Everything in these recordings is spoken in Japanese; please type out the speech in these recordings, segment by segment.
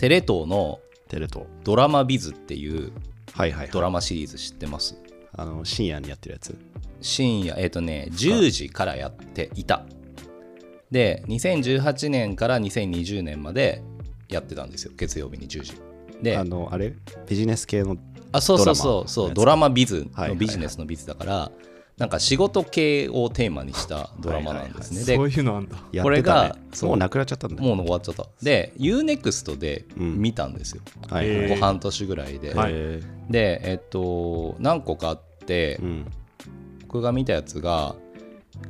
テレ東のテレ東。ドラマビズっていうはいはい、はい、ドラマシリーズ知ってます？あの深夜にやってるやつ。深夜えっ、とね10時からやっていた。で2018年から2020年までやってたんですよ。月曜日に10時。であのあれ？ビジネス系のあそうそうそうそう。ドラマビズはいはいはい。のビジネスのビズだから、なんか仕事系をテーマにしたドラマなんですね、そういうのあんだ。やってた、ね、これがそう。もうなくなっちゃったんだ。でもう終わっちゃった。で UNEXT でうん見たんですよ、はい。えーここ半年ぐらいで、はい。えでえっと何個かあって、ーうん。僕が見たやつが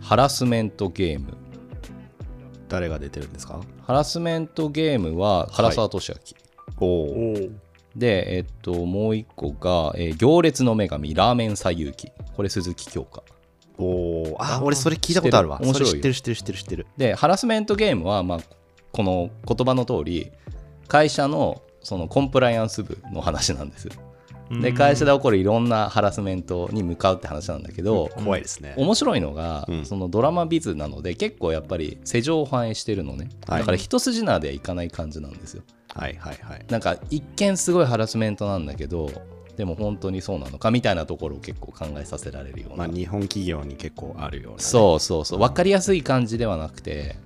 ハラスメントゲーム。誰が出てるんですか？ハラスメントゲームは唐沢俊明、おおおお。で、えっと、もう一個が、えー行列の女神ラーメン西遊記これ鈴木京香。おああー俺それ聞いたことあるわ。知ってる。面白いそれ知ってる知ってる知ってる知ってる。でハラスメントゲームは、まあ、この言葉の通り会社のそのコンプライアンス部の話なんですで会社で起こるいろんなハラスメントに向かうって話なんだけど、怖いですね。面白いのが、うん。そのドラマビズなので結構やっぱり世情を反映してるのね、はい。だから一筋縄ではいかない感じなんですよはいはいはい。なんか一見すごいハラスメントなんだけどでも本当にそうなのかみたいなところを結構考えさせられるような、まあ日本企業に結構あるようなね、そうそうそう。分かりやすい感じではなくて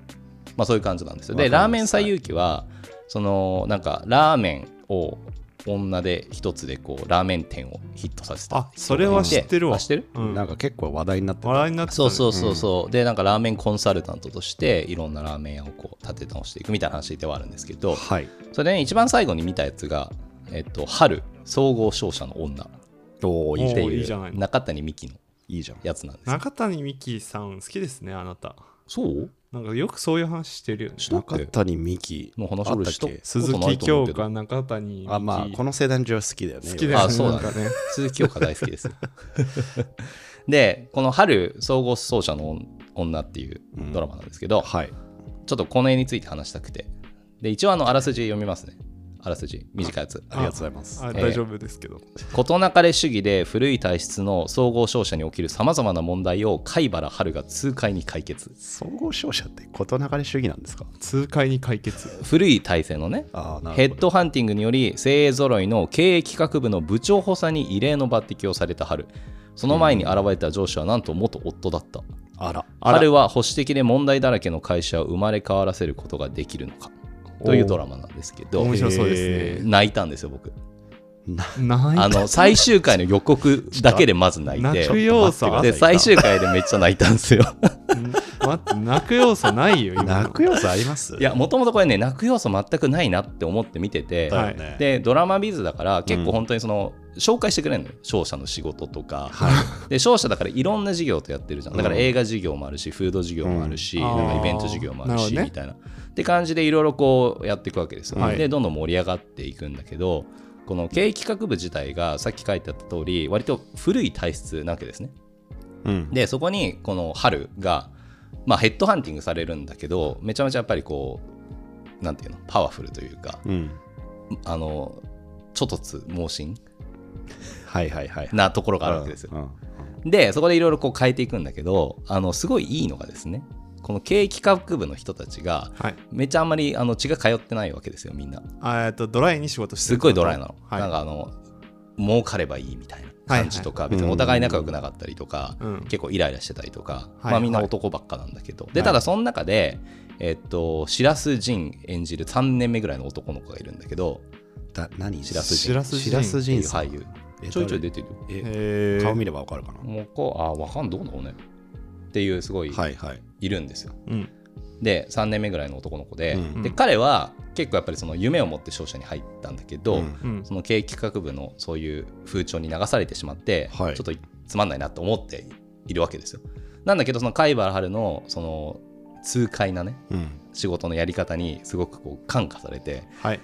まあそういう感じなんですよ。でラーメン西遊記はそのなんかラーメンを女で一つでこうラーメン店をヒットさせた。あそれは知ってるわ。あ知ってる？うん。なんか結構話題になってた。話題になってた。ねそうそうそうそう、でなんかラーメンコンサルタントとしていろんなラーメン屋をこう立て直していくみたいな話ではあるんですけどはい。それで、ね、一番最後に見たやつが「えっと、春総合商社の女」っおおいう中谷美紀のいいじゃん。やつなんですよ。中谷美紀さん好きですね、あなた。そう？なんかよくそういう話してるよね。中谷美紀の話あったっけ？鈴木京香、中谷美紀。あまあこの世代の女子好きだよね好きだよね。あそうだね。鈴木京香大好きです でこの「春総合奏者の女」っていうドラマなんですけど、はい。ちょっとこの絵について話したくて。で一応あのあらすじ読みますねあらすじ短いやつ。ありがとうございます。あ大丈夫ですけど。事なかれ主義で古い体質の総合商社に起きるさまざまな問題を貝原春が痛快に解決。総合商社って事流れ主義なんですか？痛快に解決。古い体制のね。ヘッドハンティングにより精鋭揃いの経営企画部の部長補佐に異例の抜擢をされた春。その前に現れた上司はなんと元夫だった。あら。あら。春は保守的で問題だらけの会社を生まれ変わらせることができるのかというドラマなんですけど面白そうですね。泣いたんですよ僕。な泣いあの最終回の予告だけでまず泣いて。泣く要素あで最終回でめっちゃ泣いたんですよ。泣く要素ないよ。泣く要素あります？いやもともとこれね泣く要素全くないなって思って見てて、だよねでドラマビズだから結構本当にその、紹介してくれるのよ。商社の仕事とか、はで商社だからいろんな事業とやってるじゃん。だから映画事業もあるしフード事業もあるし、うんなんかイベント事業もあるあーなるほどね。しみたいなって感じでいろいろこうやっていくわけですよ、はい。でどんどん盛り上がっていくんだけどこの経営企画部自体がさっき書いてあった通り割と古い体質なわけですね。うん。でそこにこの春が、まあ、ヘッドハンティングされるんだけどめちゃめちゃやっぱりこうなんていうのパワフルというかうん。あのちょっとつ盲信はいはいはい。なところがあるわけですよ。うんうん。でそこでいろいろこう変えていくんだけどあのすごいいいのがですねこの経営企画部の人たちがはい。めっちゃあんまりあの血が通ってないわけですよみんな。あえっと、ドライに仕事してすっごいドライなの、はい。なんかあの儲かればいいみたいな感じとか、い別にお互い仲良くなかったりとか、うん。結構イライラしてたりとか、はい。まあ、みんな男ばっかなんだけど、ではい。ただその中で、えっと白洲仁演じる3年目ぐらいの男の子がいるんだけどだ何？白洲白洲白洲っていう仁俳優。えちょいちょい出てるよ。え顔見ればわかるかな？もうこうあわかんどうだろうね。っていうすごいはいはいいるんですよ、うん。で3年目ぐらいの男の子で,、うん。で彼は結構やっぱりその夢を持って商社に入ったんだけど、うん。うん。その経営企画部のそういう風潮に流されてしまって、はい。ちょっとつまんないなと思っているわけですよ。なんだけどその貝原春のその痛快なねうん。仕事のやり方にすごくこう感化されてはい。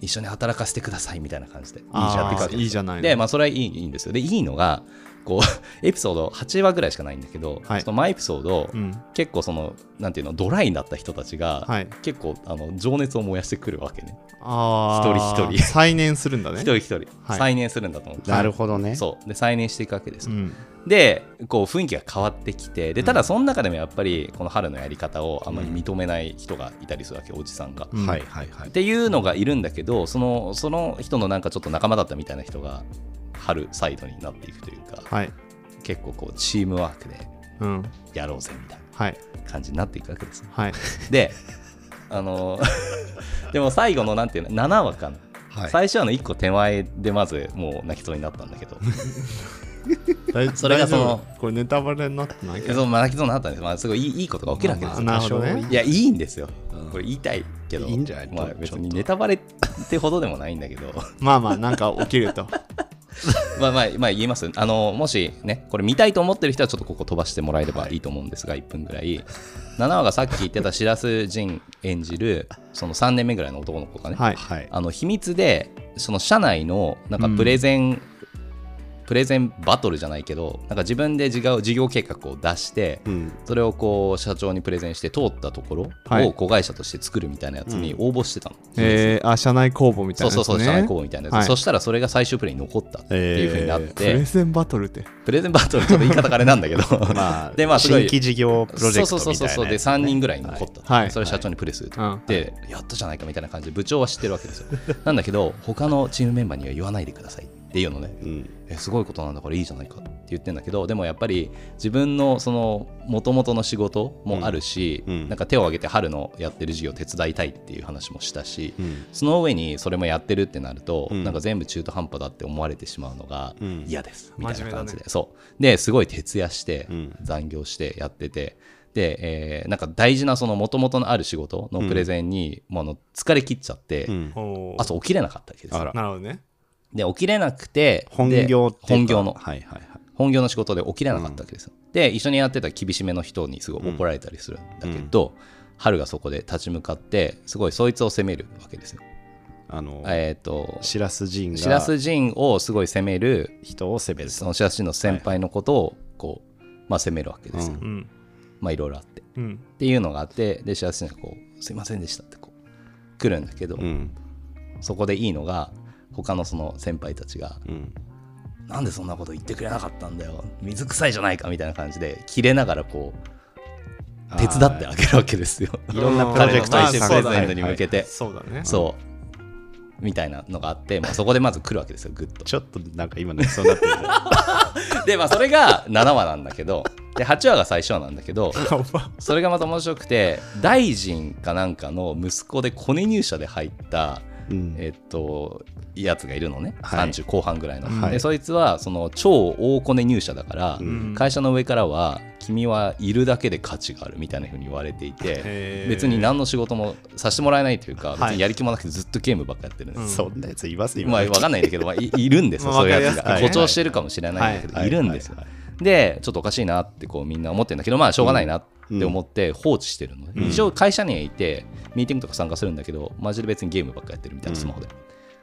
一緒に働かせてくださいみたいな感じで。いいじゃないの。でまあそれはいいいいんですよ。でいいのがこう エピソード8話ぐらいしかないんだけど、はい。その毎エピソード、うん。結構そのなんていうのドライになった人たちが、はい。結構あの情熱を燃やしてくるわけね。一人一人。再燃するんだね。一人一人、はい。再燃するんだと思う。なるほどね。そう。で再燃していくわけです、うん。でこう雰囲気が変わってきてでただその中でもやっぱりこの春のやり方をあんまり認めない人がいたりするわけ、おじさんが。うん。はいはいはいっていうのがいるんだけどそのその人のなんかちょっと仲間だったみたいな人が春サイドになっていくというかはい。結構こうチームワークでうん。やろうぜみたいはい。な感じになっていくわけです。はい。であの でも最後のなんていうの7話かな、はい。最初話の1個手前でまずもう泣きそうになったんだけど。大それがそのこれネタバレになってない？けど泣きそうになったんです、まあ、すごいいいことが起きるわけですよ、なるほどね。いやいいんですよ。うん。これ言いたいけど。いいんじゃない？まあ、別にネタバレってほどでもないんだけど。まあまあなんか起きると まあまあ、まあ、言います。あのもしねこれ見たいと思ってる人はちょっとここ飛ばしてもらえればいいと思うんですが、1分ぐらい。7話がさっき言ってた白洲仁演じるその3年目ぐらいの男の子がね、はいはい。あの秘密でその社内のなんかプレゼン、プレゼンバトルじゃないけどなんか自分で事業事業計画を出して、うん。それをこう社長にプレゼンして通ったところはい。を子会社として作るみたいなやつに応募してたの、えー、あ社内公募みたいなね、そうそうそう社内公募みたいなやつ、はい。そしたらそれが最終プレイに残ったっていうふうになっプて、レゼンバトルって。プレゼンバトルちょっと言い方があれなんだけど。まあでまあ新規事業プロジェクトそうみたいなそうそうそうで3人ぐらい残った、はい。それ社長にプレスでやったじゃないかみたいな感じで部長は知ってるわけですよ。なんだけど他のチームメンバーには言わないでくださいっていうのね。うんえすごいことなんだからいいじゃないかって言ってんだけどでもやっぱり自分のその元々の仕事もあるし、うん。うんなんか手を挙げて春のやってる事業を手伝いたいっていう話もしたし、うん。その上にそれもやってるってなると、うん。なんか全部中途半端だって思われてしまうのがうん。嫌です、みたいな感じで、ねそう。ですごい徹夜して、うん。残業してやっててで、えーなんか大事なその元々のある仕事のプレゼンに、もうあの疲れ切っちゃって、うん。朝起きれなかったわけですなるほどねで起きれなくて本で業って本業の。はいはいはい。本業の仕事で起きれなかったわけですよ、で一緒にやってた厳しめの人にすごい怒られたりするんだけど、春がそこで立ち向かってすごいそいつを責めるわけですよ。あのえっ、と白洲仁白が洲仁をすごい責める人を責めるその白洲仁の先輩のことをこう、まあ、責めるわけですよ、ううん。まあいろいろあって。っうん。ていうのがあってで白洲仁がこうすいませんでしたってこう来るんだけど、うん。そこでいいのが他のその先輩たちがうん。なんでそんなこと言ってくれなかったんだよ。水臭いじゃないかみたいな感じで切れながらこう手伝ってあげるわけですよ。い。ろんなプロジェクト彼の最終プレまあゼントに向けて、そうだね。そう。みたいなのがあって、まあ、そこでまず来るわけですよグッと。ちょっとなんか今泣きそうになってる でまあそれが7話なんだけどで8話が最初話なんだけどそれがまた面白くて大臣かなんかの息子でコネ入社で入ったうんえっとやつがいるのね、はい。30後半ぐらいの、はい。でそいつはその超大コネ入社だから、うん。会社の上からは君はいるだけで価値があるみたいな風に言われていて別に何の仕事もさせてもらえないというか別はい。にやる気もなくてずっとゲームばっかやってるんです、そんなやついます今まあわかんないんだけど、まあ、い いるんですよ、まあそういうやつが。誇張してるかもしれないんだけど、はい。い。るんですよ。はい。で、ちょっとおかしいなってこうみんな思ってるんだけど、まあしょうがないなって思って放置してるのね。うん。一応会社にはいて、ミーティングとか参加するんだけど、マジで別にゲームばっかやってるみたいな、スマホで。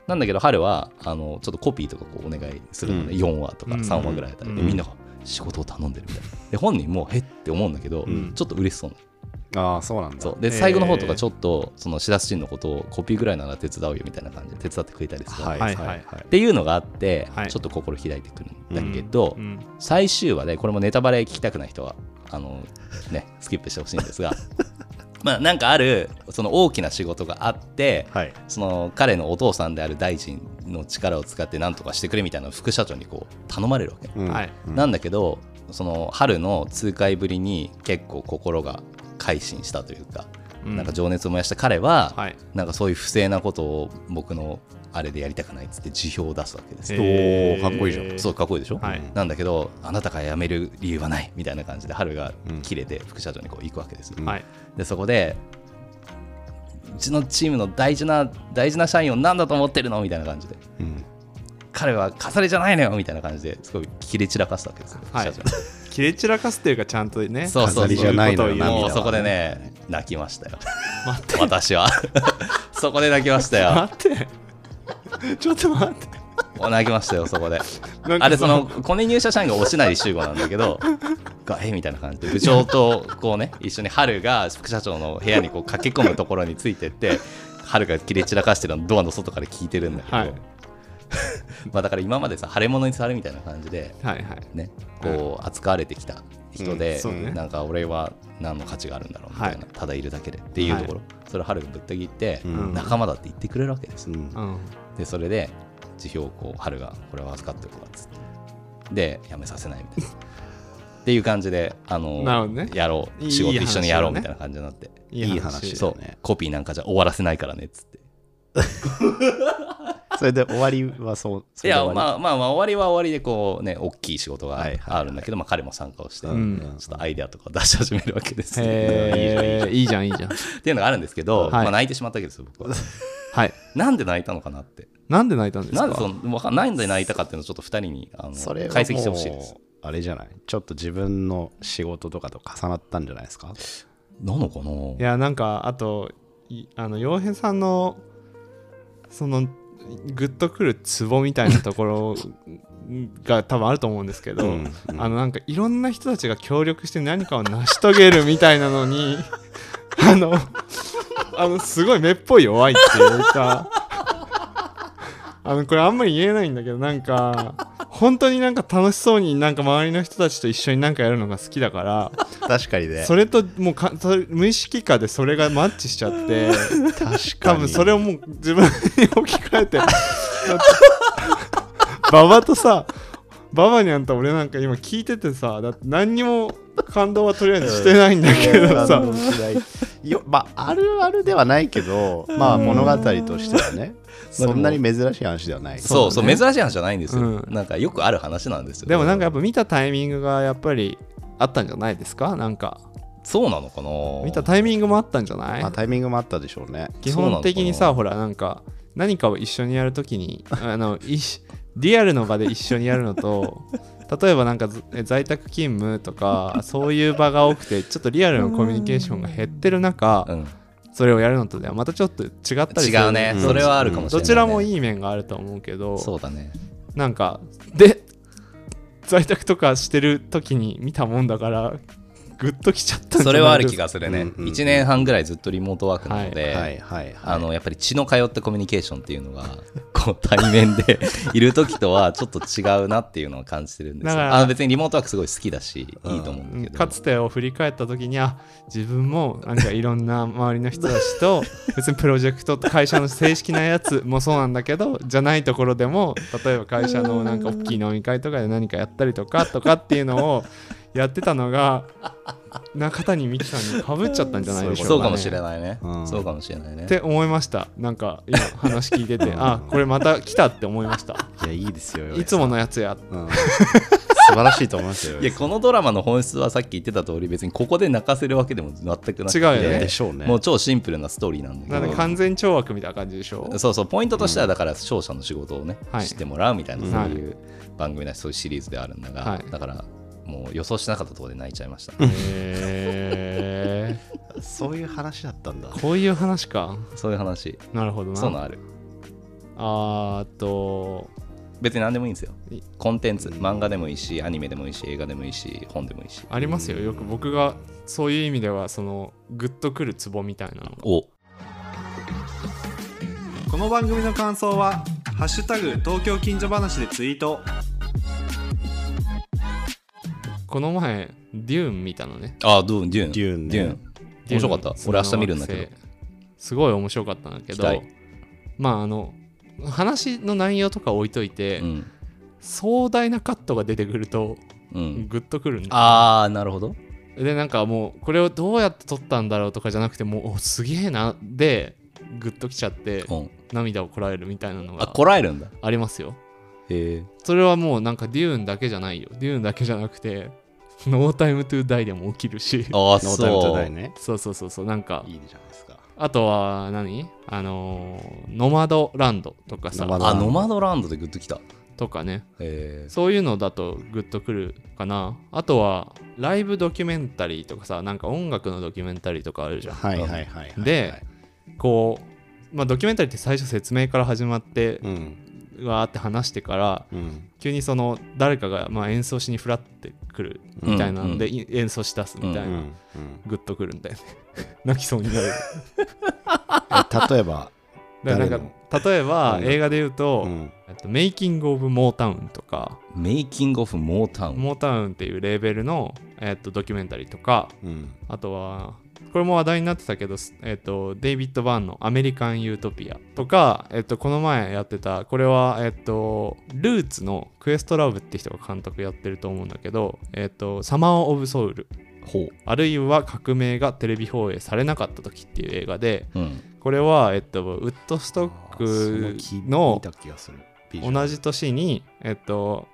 なんだけど、春はあのちょっとコピーとかこうお願いするので、うん。4話とかうん。3話ぐらいだったりで、うん。みんなが仕事を頼んでるみたいな。で、本人もへって思うんだけど、ん。ちょっと嬉しそうなの。ああそうなんだ。そう。で最後の方とかちょっとその白洲ンのことをコピーぐらいなら手伝うよみたいな感じで手伝ってくれたりする、はいはいい。はいいっていうのがあって、はい。ちょっと心開いてくるんだけど、うん。最終話でこれもネタバレ聞きたくない人はあの、ね、スキップしてほしいんですが。まあなんかあるその大きな仕事があってはい。その彼のお父さんである大臣の力を使って何とかしてくれみたいな副社長にこう頼まれるわけ、うん。はい。うんなんだけどその春の痛快ぶりに結構心が改心したというか、うん。なんか情熱を燃やした彼は、はい。なんかそういう不正なことを僕のあれでやりたくないっつって辞表を出すわけです。おー。かっこいいじゃん。そうかっこいいでしょ、はい。なんだけどあなたが辞める理由はないみたいな感じで春がうん切れて副社長にこう行くわけです。よ、うん。はい。でそこでうちのチームの大事な大事な社員を何だと思ってるの？みたいな感じで。うん。彼は重ねじゃないのよ？みたいな感じですごい切れ散らかすわけですよ、はい。副社長。切れ散らかすっていうかちゃんとねそうそう飾りじゃないのよそこでね泣きましたよ。待って。私は。そこで泣きましたよ。待って ちょっと待って。泣きましたよそこで。あれそのコネ入社社員が押しない集合なんだけど がえみたいな感じで部長とこうね一緒に春が副社長の部屋にこう駆け込むところについてって春が切れ散らかしてるのをドアの外から聞いてるんだけど、はい。まあだから今までさ腫れ物に触るみたいな感じではいはい。ねこう扱われてきた人で、うんね。なんか俺は何の価値があるんだろうみたいな、はい。ただいるだけでっていうところ、それを春がぶった切って、うん。仲間だって言ってくれるわけですうんでそれで辞表をこう春がこれは預かっておくわっつって。で辞めさせないみたいな。っていう感じであのね。やろう。仕事一緒にやろうみたいな感じになっていい話そう。コピーなんかじゃ終わらせないからねっつって。それで終わりはそういやまああまあまあ終わりは終わりでこうね大きい仕事があるんだけど、まあ、彼も参加をして、ん。ちょっとアイデアとかを出し始めるわけですよ。へえ いいじゃん。いいじゃん。っていうのがあるんですけど、はい。まあ、泣いてしまったわけですよ僕ははい。なんで泣いたのかなって。なんで泣いたんですか？なんでそのわかんなんで泣いたかっていうのをちょっと2人にあのそれは解析してほしいです。あれじゃないちょっと自分の仕事とかと重なったんじゃないですか？なのかな？いやなんかあといあの洋平さんのそのグッとくるツボみたいなところが多分あると思うんですけど、うんうん。あのなんかいろんな人たちが協力して何かを成し遂げるみたいなのに あのあのすごい目っぽい弱いっていうか。あのこれあんまり言えないんだけどなんか本当になんか楽しそうになんか周りの人たちと一緒になんかやるのが好きだから確かにね。それともうか無意識化でそれがマッチしちゃって確かに。多分それをもう自分に置き換えて 馬場とさババニャンと俺なんか今聞いててさだって何にも感動はとりあえずしてないんだけどさ、よまああるあるではないけどまあ物語としてはねそんなに珍しい話ではない。そうそう珍しい話じゃないんですよ、うん。なんかよくある話なんですよ。でもなんかやっぱ見たタイミングがやっぱりあったんじゃないですか？なんか。そうなのかな？見たタイミングもあったんじゃない？まあタイミングもあったでしょうね。基本的にさほらなんか何かを一緒にやるときにあのいしリアルの場で一緒にやるのと例えばなんかず在宅勤務とか そういう場が多くてちょっとリアルのコミュニケーションが減ってる中うん、それをやるのとではまたちょっと違ったりする違うね、うん。それはあるかもしれない、ね。どちらもいい面があると思うけどそうだね。なんかで在宅とかしてる時に見たもんだからグッときちゃったそれはある気がするね、うんうんうん。1年半ぐらいずっとリモートワークなので、はいはいはいあのやっぱり血の通ったコミュニケーションっていうのが こう対面でいる時とはちょっと違うなっていうのを感じてるんですよ。だからあの別にリモートワークすごい好きだし、いいと思うんだけど。かつてを振り返った時にあ自分もなんかいろんな周りの人たちと 別にプロジェクトと会社の正式なやつもそうなんだけどじゃないところでも例えば会社のなんか大きい飲み会とかで何かやったりとかとかっていうのをやってたのが中谷美紀さんにかぶっちゃったんじゃないでしょうか、ね、そうかもしれないね、うん。そうかもしれないね。って思いました。なんか今話聞いてて。あこれまた来たって思いました。いやいいですよいつものやつや。うん。素晴らしいと思いますよいやこのドラマの本質はさっき言ってた通り別にここで泣かせるわけでも全くなくて。違うよね。でしょうねもう超シンプルなストーリーなんだけど。なんで完全懲悪みたいな感じでしょそうそうポイントとしてはだから勝者の仕事をね、はい。知ってもらうみたいなうんそういう番組だしそういうシリーズであるんだが、はい。だからもう予想しなかったところで泣いちゃいました、へ そういう話だったんだ。ーこういう話か。そういう話。なるほどな。そういうのある。あーっと。別に何でもいいんですよ。い。コンテンツ。漫画でもいいしアニメでもいいし映画でもいいし本でもいいし。ありますよ。よく僕がそういう意味ではそのグッとくるツボみたいなの。がお。この番組の感想は「ハッシュタグ東京近所話」でツイートこの前デューン見たのね。あドゥーンデューン。デューンね。デューン。面白かった。デューン俺明日見るんだけど。すごい面白かったんだけどまああの話の内容とか置いといて、うん。壮大なカットが出てくるとうん。グッとくるんですよああなるほど。でなんかもうこれをどうやって撮ったんだろうとかじゃなくてもうおすげえな。でグッときちゃってうん。涙をこらえるみたいなのあがこらえるんだ。ありますよへえそれはもうなんかデューンだけじゃないよ。デューンだけじゃなくて No Time to Die でも起きるし。ああ No Time to そう。 Die ねそうそうそうそうなんか。いいじゃないですか。あとは何？あのーノマドランドとかさ。あノマドランドでグッときた。とかね。えー。そういうのだとグッとくるかな。あとはライブドキュメンタリーとかさなんか音楽のドキュメンタリーとかあるじゃん。はいはいはいはいはい。でこうまあドキュメンタリーって最初説明から始まってうんわーって話してからうん。急にその誰かがまあ演奏しにフラってくるみたいなので、うん。い演奏し出すみたいな、うん。うん。グッとくるんだよね。泣きそうになる。え例えばなんか例えばうん。映画で言うと、うん。えっとメイキング・オブ・モータウンとか、メイキング・オフ・モータウン。モータウンっていうレーベルの、えっと、ドキュメンタリーとか、うん。あとは、これも話題になってたけど、えっと、デイビッド・バーンのアメリカン・ユートピアとか、えっと、この前やってた、これは、えっと、ルーツのクエストラブって人が監督やってると思うんだけど、えっと、サマー・オブ・ソウル。あるいは革命がテレビ放映されなかった時っていう映画で、うん。これは、えっと、ウッドストッそク気の同じ年に、えっと、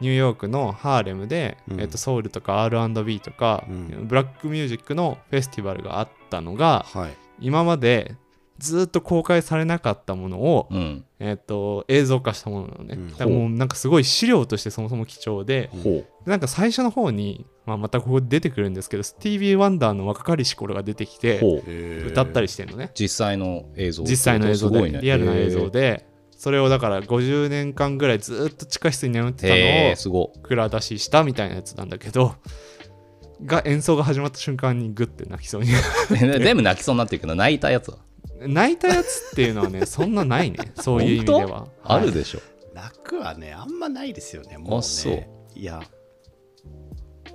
ニューヨークのハーレムで、うんえっと、ソウルとか R&B とか、うんブラックミュージックのフェスティバルがあったのがはい今までずっと公開されなかったものを、うん。えっと、映像化したものなのね、うんもうなんかすごい資料としてそもそも貴重で。なんか最初の方に、まあ、またここで出てくるんですけどスティービー・ワンダーの若かりし頃が出てきて。歌ったりしてるのね実際の映像。実際の映像で、ねリアルな映像。でそれをだから50年間ぐらいずっと地下室に眠ってたのを蔵出ししたみたいなやつなんだけどが演奏が始まった瞬間にグッて泣きそうにい。全部泣きそうになってるけど、泣いたやつは？泣いたやつっていうのはねそんなないね そういう意味でははいあるでしょ。楽はねあんまないですよねもうねあそういや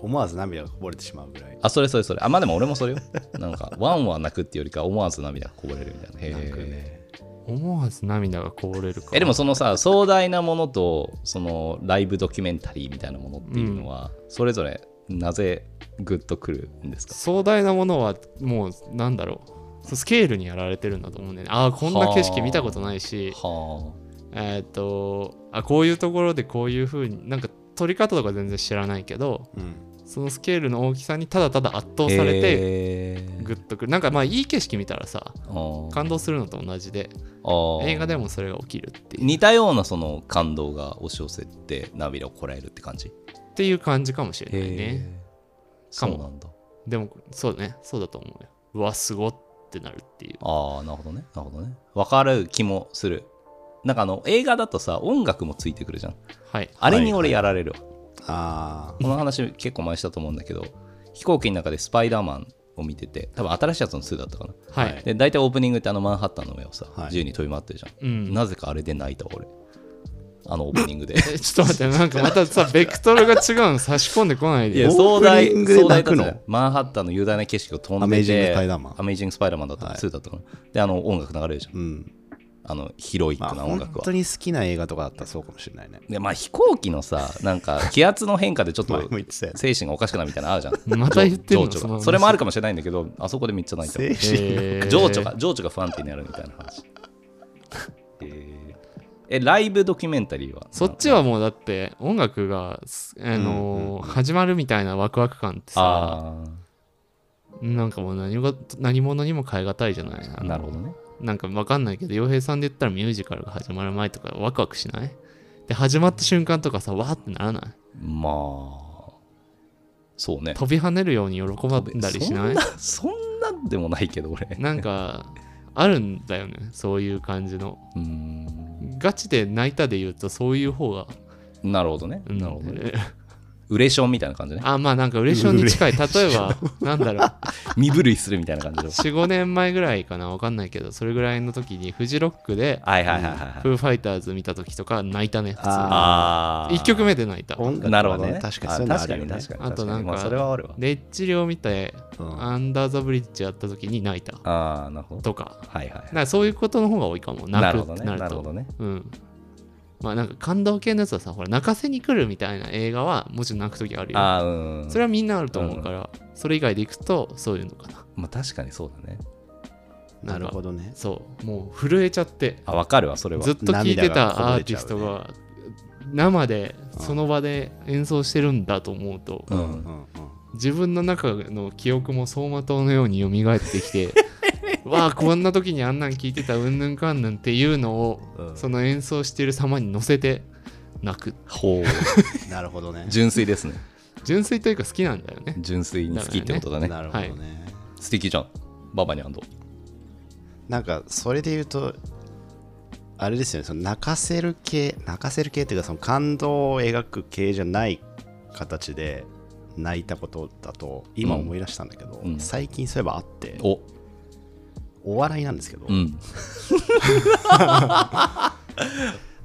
思わず涙がこぼれてしまうぐらいあ、それそれそれ。あ、まあでも俺もそれよ。なんか、ワンは泣くっていうよりか、思わず涙がこぼれるみたいな。へなんかえ。ね思わず涙がこぼれるかえでもそのさ壮大なものとそのライブドキュメンタリーみたいなものっていうのは、それぞれなぜグッとくるんですか？壮大なものはもうなんだろう。スケールにやられてるんだと思うんだよね。ああこんな景色見たことないし。はえーっとあこういうところでこういう風になんか撮り方とか全然知らないけどうんそのスケールの大きさにただただ圧あ倒されててグッとくる。なんかまあいい景色見たらさ感感動するのと同じで映画でもそれが起きるっていう。似たようなその感動が押し寄せて涙をこらえるって感じ？っていう感じかもしれないね。へー。かも。そうなんだ。でもそうね。そうだと思うよ。うわすごってなるっていう。ああなるほどね。なるほどね。分かる気もする。なんかあの映画だとさ音楽もついてくるじゃん。はい。あれに俺やられるわ、あこの話結構前したと思うんだけど飛行機の中でスパイダーマンを見てて多分新しいやつの2だったかな。はい、で大体オープニングってあのマンハッタンの上をさ、はい。自由に飛び回ってるじゃん、うん。なぜかあれで泣いた俺。あのオープニングで。え ちょっと待ってなんかまたさ ベクトルが違うの差し込んでこないで。いや壮大壮大の？マンハッタンの雄大な景色を飛んでてアメイジングスパイダーマンアメイジングスパイダーマンだった。かはい2だったかな。であの音楽流れるじゃん。うんあのヒロイッまあクな音楽は。本当に好きな映画とかだったらそうかもしれないね。でまあ飛行機のさなんか気圧の変化でちょっと 精神がおかしくなるみたいなのあるじゃん。また言ってんのそれもあるかもしれないんだけどあそこでめっちゃ泣いた情緒が情緒が不安定になるみたいな話。えー。えライブドキュメンタリーは？そっちはもうだって音楽が、すあのー始まるみたいなワクワク感ってさあなんかもう何も何者にも変え難いじゃない。なるほどねなんかわかんないけど洋平さんで言ったらミュージカルが始まる前とかワクワクしない？で始まった瞬間とかさわーってならない？まあそうね。飛び跳ねるように喜ばんだりしない？そんなでもないけど俺。なんかあるんだよねそういう感じの。うーん。ガチで泣いたで言うとそういう方が、なるほどね。うんなるほどねウレションみたいな感じね。あまあなんか嬉しそうに近い。例えばなんだろう。身震いするみたいな感じで45年前ぐらいかな。わかんないけどそれぐらいの時にフジロックではいはいはいはいフーファイターズ見た時とか泣いたね普通に。あ1曲目で泣いた。なるほどね確かに。確かに確かに。あとなんかまあそれはあるわ。レッチリを見てうん。アンダーザブリッジやった時に泣いた。ああなるほど。とか。はいはいそういうことの方が多いかも。泣くなるほどね。なるほどね。うんまあなんか感動系のやつはさほら泣かせに来るみたいな映画はもちろん泣く時あるよ。ああうん。それはみんなあると思うから、それ以外でいくとそういうのかな。まあ確かにそうだね。なるほどね。そうもう震えちゃって。あわかるわそれは。ずっと聴いてたアーティストが生でその場で演奏してるんだと思うとうんうんうん。自分の中の記憶も走馬灯のように蘇ってきてわあこんな時にあんなん聞いてたうんぬんかんぬんっていうのをうん。その演奏してる様に乗せて泣く。ほう。なるほどね。純粋ですね。純粋というか好きなんだよね。純粋に好きってことだね。なるほどね、素敵じゃんババニャンドなんかそれで言うとあれですよね。その泣かせる系泣かせる系っていうかその感動を描く系じゃない形で泣いたことだと今思い出したんだけど、うん。最近そういえばあって。おお笑いなんですけど、うん。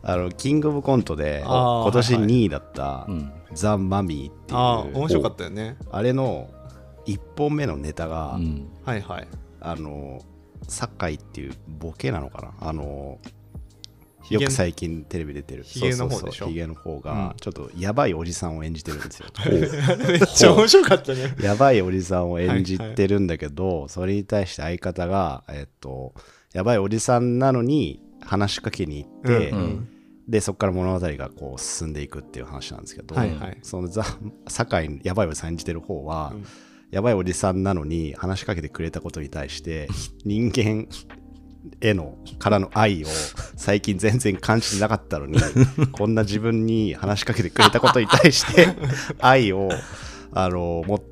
あのキングオブコントで今年はいはい。2位だったうん。ザ・マミーっていうああ面白かったよね。あれの1本目のネタが、うん。はいはい。あの酒井っていうボケなのかな。あのよく最近テレビ出てる。ヒゲの方でしょ？ヒゲの方うん。がちょっとやばいおじさんを演じてるんですよ。めっちゃ面白かったね。やばいおじさんを演じてるんだけど、それに対して相方がえっとやばいおじさんなのに話しかけに行って、うんでそこから物語がこう進んでいくっていう話なんですけど、はいはい。そのザ酒井やばいおじさん演じてる方は、うん。やばいおじさんなのに話しかけてくれたことに対して人間へのからの愛を最近全然感じてなかったのに こんな自分に話しかけてくれたことに対して 愛をあのも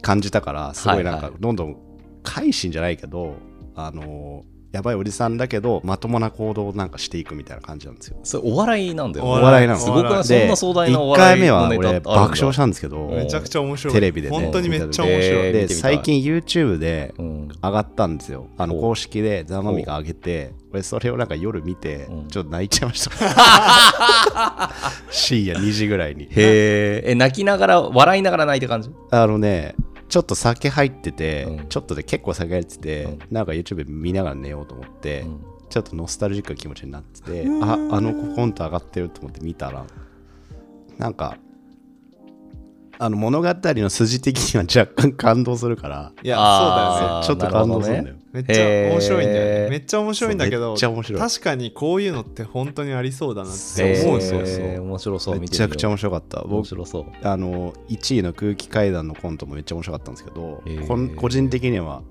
感じたからすごいなんはいはかどんどん改心じゃないけどあのやばいおじさんだけどまともな行動をなんかしていくみたいな感じなんですよ。それお笑いなんだよお笑いなの。すごくそんでな壮大なお1笑い回目は俺爆笑したんですけどうんめちゃくちゃ面白い。テレビでね本当にめっちゃ面白い、えー見で最近 YouTube でうん。上がったんですよ。あの公式でザ・マミが上げて、俺それをなんか夜見てうん、ちょっと泣いちゃいました。深夜2時ぐらいに。へー。え泣きながら笑いながら泣いた感じ？あのね、ちょっと酒入ってて、うん。ちょっとで結構酒入ってて、うん。なんか YouTube 見ながら寝ようと思って、うん。ちょっとノスタルジックな気持ちになってて、あ、あの子コント上がってると思って見たら、なんか、あの物語の筋的には若干感動するから、いやあーそうだよね。ちょっと感動するんだよ。めっちゃ面白いんだよね。めっちゃ面白いんだけどっちゃ面白い。確かにこういうのって本当にありそうだなってそう思うそうそう。面白そうめちゃくちゃ面白かった。面僕白そう。あの1位の空気階段のコントもめっちゃ面白かったんですけど、個人的には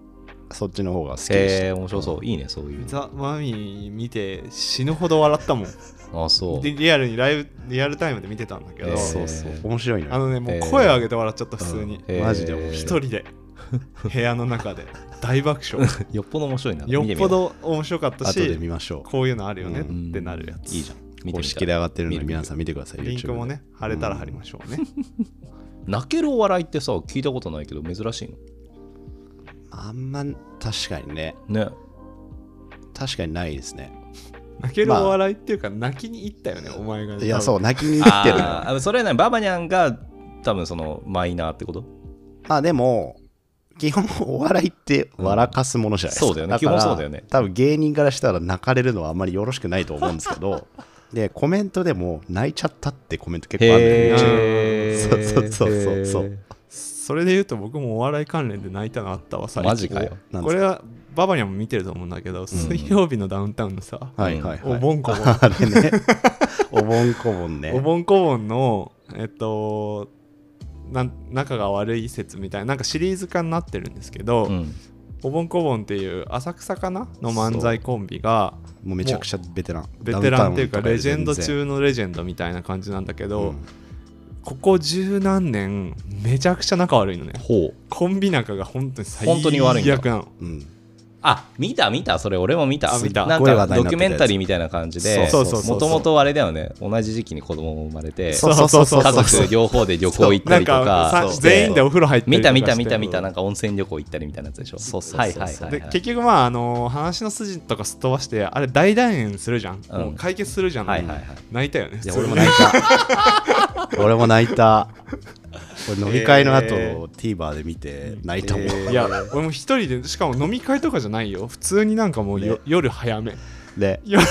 そっちの方が好きでした。へえ面白そう。いいねそういうザ・マミー見て死ぬほど笑ったもん。あそう。でリアルにライブリアルタイムで見てたんだけど、そうそう。面白いのよ。あのねもう声上げて笑っちゃった普通に、マジで一人で 部屋の中で。大爆笑。よっぽど面白いな。よっぽど面白かった後でし見ましょこういうのあるよねうん。ってなるやつ、いいじゃん。公式で上がってるので皆さん見てください。リンクもね貼れたら貼りましょうね、泣けるお笑いってさ聞いたことないけど珍しいあんま確かにね、のね。確かにないですね。泣けるお笑いっていうか泣きに行ったよねお前が。いや、そう、泣きに行ってる。あー。それはねババニャンが多分そのマイナーってこと？まあでも、基本お笑いって笑かすものじゃないですか。そうだよね。から基本そうだよね。多分芸人からしたら泣かれるのはあんまりよろしくないと思うんですけど、で、コメントでも泣いちゃったってコメント結構あるそうそうそうそうそう。それで言うと僕もお笑い関連で泣いたのあったわ最近。マジかよ。これはババニャンも見てると思うんだけど、水曜日のダウンタウンのさ、はいはいはい。おぼんこぼん。あれね。おぼんこぼんね。おぼんこぼんのえっと仲が悪い説みたいななんかシリーズ化になってるんですけど、うん。おぼんこぼんっていう浅草かなの漫才コンビがもうめちゃくちゃベテラン。ベテランっていうかレジェンド中のレジェンドみたいな感じなんだけど、うん。ここ十何年めちゃくちゃ仲悪いのね。コンビ仲が本当に最本当に悪いんだ。悪なのうん。あ見た見た。それ俺も見た。あ見た。なんかドキュメンタリーみたいな感じで。もともとあれだよね。同じ時期に子供も生まれてそうそうそうそう家族両方で旅行行ったりとか。全員でお風呂入ったり見た見た見た見た。なんか温泉旅行行ったりみたいなやつでしょ。そうそうそうはいはいはいではい。結局まああの話の筋とかすっ飛ばしてあれ大団円するじゃん、うん。もう解決するじゃん、はいはいはい。泣いたよね。俺も泣いた。俺も泣いた。これ飲み会の後、え TVer で見て泣いたもん。いや俺も一人でしかも飲み会とかじゃないよ。普通になんかもうよ、ね。夜早め。で、夜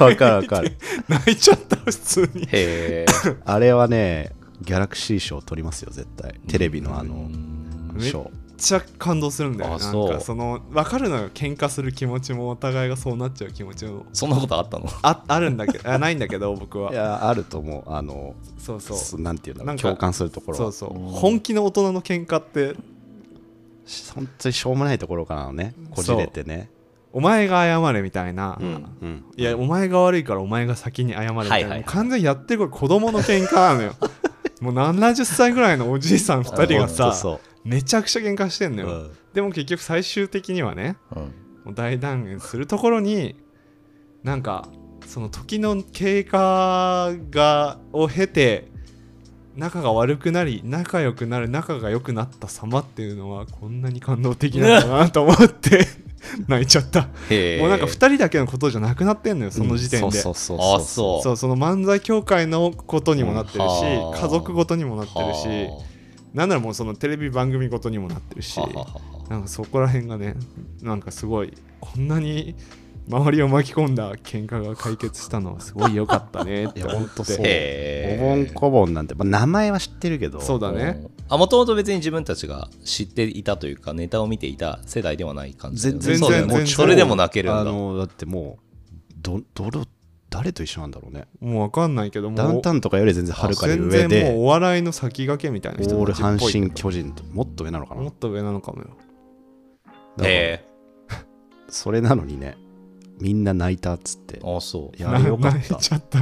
わかるわかる。泣いちゃった普通に。へえあれはね、ギャラクシー賞取りますよ、絶対。テレビのあのめっ賞。ちゃ感動するんだよなんかその分かるのよ喧嘩する気持ちもお互いがそうなっちゃう気持ちも。そんなことあったの？ああるんだけどあないんだけど僕は。いや、あると思う。あの、そうそう。すなんていうのなんか共感するところは。そうそう。本気の大人の喧嘩って。本当にしょうもないところからのね。こじれてね。お前が謝れみたいな、うんうん。いやお前が悪いからお前が先に謝れみたいな、はいはいはい。もう完全にやってること子供の喧嘩なのよ。もう70歳ぐらいのおじいさん2人がさそめちゃくちゃ喧嘩してんう、のよ、うん。でも結局最終的にはねうん。もう大団円するところになんかその時の経過がを経て仲が悪くなり仲良くなる仲が良くなった様っていうのはこんなに感動的なんだなと思って 泣いちゃった。もうなんか2人だけのことじゃなくなってんのよその時点で、そうそうそうあそう。そうその漫才協会のことにもなってるし、はあ。家族ごとにもなってるしはなんならもうそのテレビ番組ごとにもなってるしなんかそこら辺がねなんかすごいこんなに周りを巻き込んだ喧嘩が解決したのはすごい良かったねって思って。おぼんこぼんなんて、まあ、名前は知ってるけど。そうだね。あもともと別に自分たちが知っていたというかネタを見ていた世代ではない感じね。全然それでも泣けるんだ。あのだってもうどどれ誰と一緒なんだろうね。もう分かんないけどもダウンタウンとかより全然はるかに上全然もうでお笑いの先駆けみたいな人オール阪神巨人ともっと上なのかな。もっと上なのかもよ。だからへ それなのにねみんな泣いたっつってえあそう。いやあれよかっ泣いたちゃった。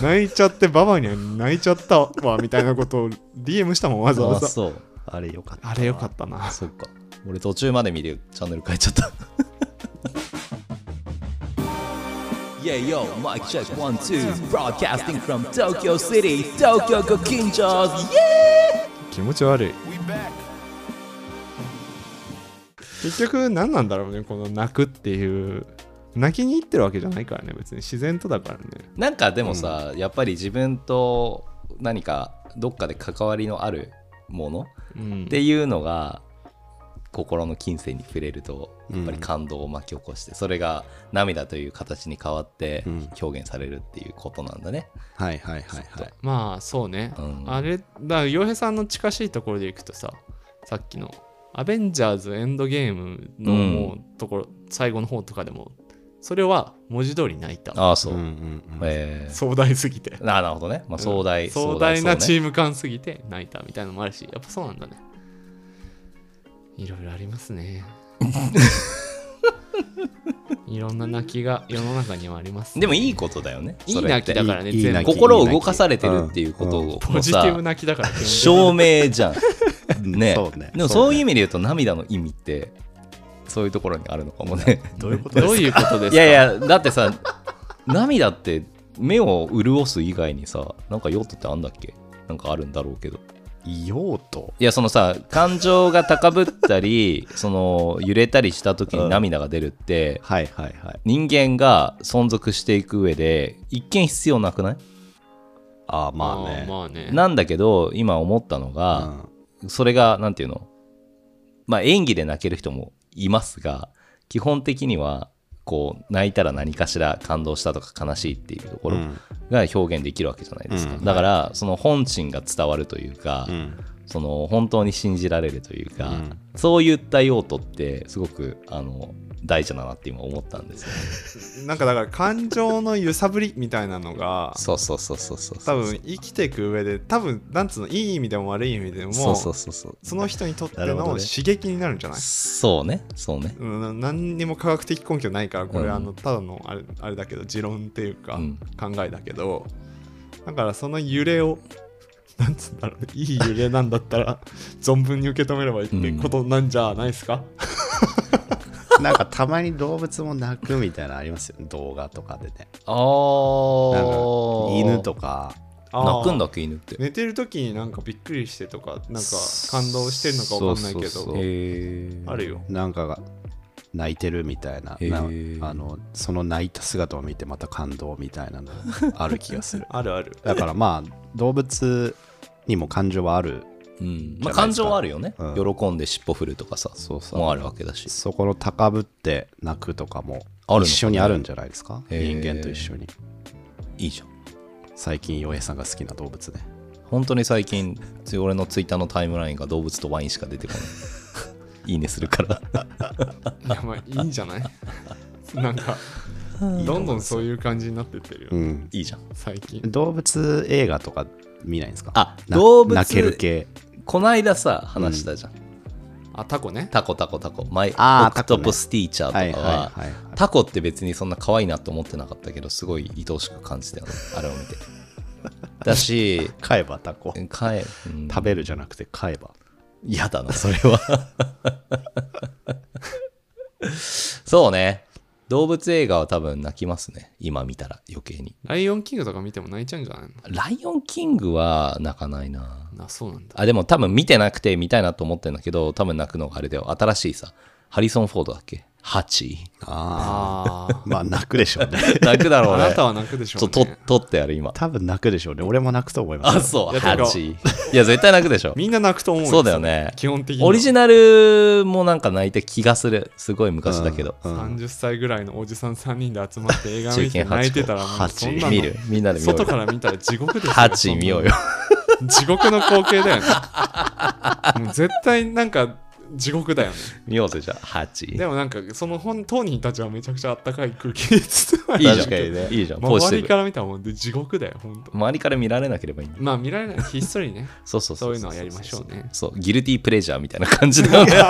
泣いちゃってババには泣いちゃったわみたいなことを DM したもんわざわざ。あそう。あれよかったあれよかったな。そっか。俺途中まで見てチャンネル変えちゃった Yeah, yo, mic check one, two. Broadcasting from Tokyo City, Tokyo Gokinjos. Yeah! 気持ち悪い結局何なんだろうねこの泣くっていう泣きに行ってるわけじゃないからね別に自然とだからねなんかでもさ、やっぱり自分と何かどっかで関わりのあるものうんっていうのが心の金銭に触れるとうん。やっぱり感動を巻き起こして、それが涙という形に変わってうん。表現されるっていうことなんだね。はいはいはいはい。まあそうね、うん。あれだから洋平さんの近しいところでいくとささっきのアベンジャーズエンドゲームのうんもうところ、最後の方とかでもそれは文字通り泣いた。ああそう。うんうんうん。えー。壮大すぎて。あなるほどね。まあ、壮大、うん壮大なチーーム感すぎて泣いたみたいなのもあるしやっぱそうなんだねいろいろありますね。いろんな泣きが世の中にはあります、でもいいことだよね。いい泣きだからねいい心を動かされてるっていうことを。ポジティブさ泣きだから基本的に証明じゃん。ね。そうね。でもそういう意味で言うと涙の意味ってそういうところにあるのかもね。どういうことどういうことですか？いやいや、だってさ、涙って目を潤す以外にさ、なんか用途ってあんだっけ？なんかあるんだろうけど。用途いや、そのさ、感情が高ぶったり、その揺れたりした時に涙が出るって、はいはいはい。人間が存続していく上で、一見必要なくない？ああまあね。まあね。なんだけど、今思ったのが、それが、なんていうの？まあ演技で泣ける人もいますが、基本的には、こう、泣いたら何かしら感動したとか悲しいっていうところうん。が表現できるわけじゃないですか。うん。だから、その本心が伝わるというか、うん。その本当に信じられるというか、うん。そういった用途ってすごくあの大事だなって今思ったんですよ、ね。なんかだから感情の揺さぶりみたいなのがそうそうそうそうそう。多分生きていく上で多分なんつうのいい意味でも悪い意味でもそうそうそうそう。その人にとっての刺激になるんじゃない？そうね、そうね。うん、何にも科学的根拠ないからこれ、うんあのただのあれあれだけど持論っていうか、うん考えだけどだからその揺れをなんつうんだろうねいい揺れなんだったら存分に受け止めればいいってことなんじゃないですか、なんかたまに動物も泣くみたいなのありますよね。動画とかでね。あなんかー犬とか。泣くんだっけ犬って。寝てる時になんかびっくりしてとかなんか感動してるのかわかんないけど。そうそうそう。へー。あるよ。なんかが泣いてるみたいな。あのその泣いた姿を見てまた感動みたいなのある気がする。あるある。だからまあ動物にも感情はあるうん。まあ、感情はあるよね、うん。喜んで尻尾振るとかさそうそう。もあるわけだし。そこの高ぶって泣くとかも一緒にあるんじゃないですか？へー。人間と一緒に。いいじゃん。最近洋平さんが好きな動物ね本当に最近つ俺のツイッターのタイムラインが動物とワインしか出てこない。いいねするから。いやまあいいんじゃない？なんかどんどんそういう感じになってってるよ、うん。いいじゃん。最近。動物映画とか見ないんですか？あな動物泣ける系こないださ話したじゃん、あタコね。タコタコタコ。マイあーオクトポスティーチャーとかは,、はいはいはいはい。タコって別にそんな可愛いなと思ってなかったけどすごい愛おしく感じたよね。あれを見て。だし買えばタコ。かえ、うん。食べるじゃなくて買えば。嫌だなそれは。そうね動物映画は多分泣きますね。今見たら余計に。ライオンキングとか見ても泣いちゃうんじゃないの？ライオンキングは泣かないな。あそうなんだ。あでも多分見てなくて見たいなと思ってるんだけど多分泣くのがあれだよ。新しいさハリソン・フォードだっけ？ハチあああまあ泣くでしょうね。泣くだろうね。ああなたは泣くでしょちょうね。っととってやる今。多分泣くでしょうね。俺も泣くと思いますあそう。いいや絶対泣くでしょ。みんな泣くと思うよ。そうだよね。基本的には。オリジナルもなんか泣いた気がする。すごい昔だけど、うんうん。30歳ぐらいのおじさん3人で集まって映画見て泣いてたらもう八。そんなの見る。みんなで見ようよ外から見たら地獄ですよ。ハチ見ようよ。地獄の光景だよね。もう絶対なんか地獄だよね。見ようぜじゃあハチ。でもなんかその本当人たちはめちゃくちゃあったかい空気に包まれていいじゃん。確かにね いいじゃん。周りから見たらもう地獄だよ本当。周りから見られなければいいんだまあ見られない。ひっそりね。そうそうそういうのはやりましょうね。そうギルティープレジャーみたいな感じだよね。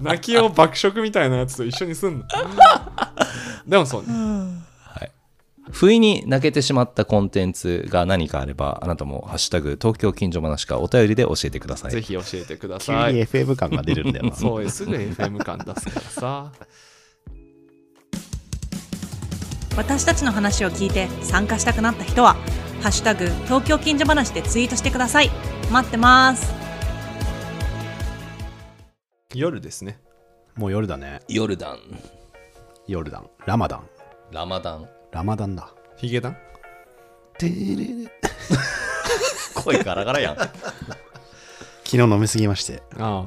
泣きを爆食みたいなやつと一緒にすんの。でもそうね不意に泣けてしまったコンテンツが何かあればあなたも「ハッシュタグ東京近所話」かお便りで教えてください。ぜひ教えてくだ急さいに FM 感が出るんだよな。そうすぐ FM 感出すからさ。私たちの話を聞いて参加したくなった人は「ハッシュタグ東京近所話」でツイートしてください。待ってます。夜ですね。もう夜だね。ヨルダンヨルダンラマダン。ラマダンラマダンだ。ヒゲダン？声ガラガラやん。昨日飲みすぎまして。ああ、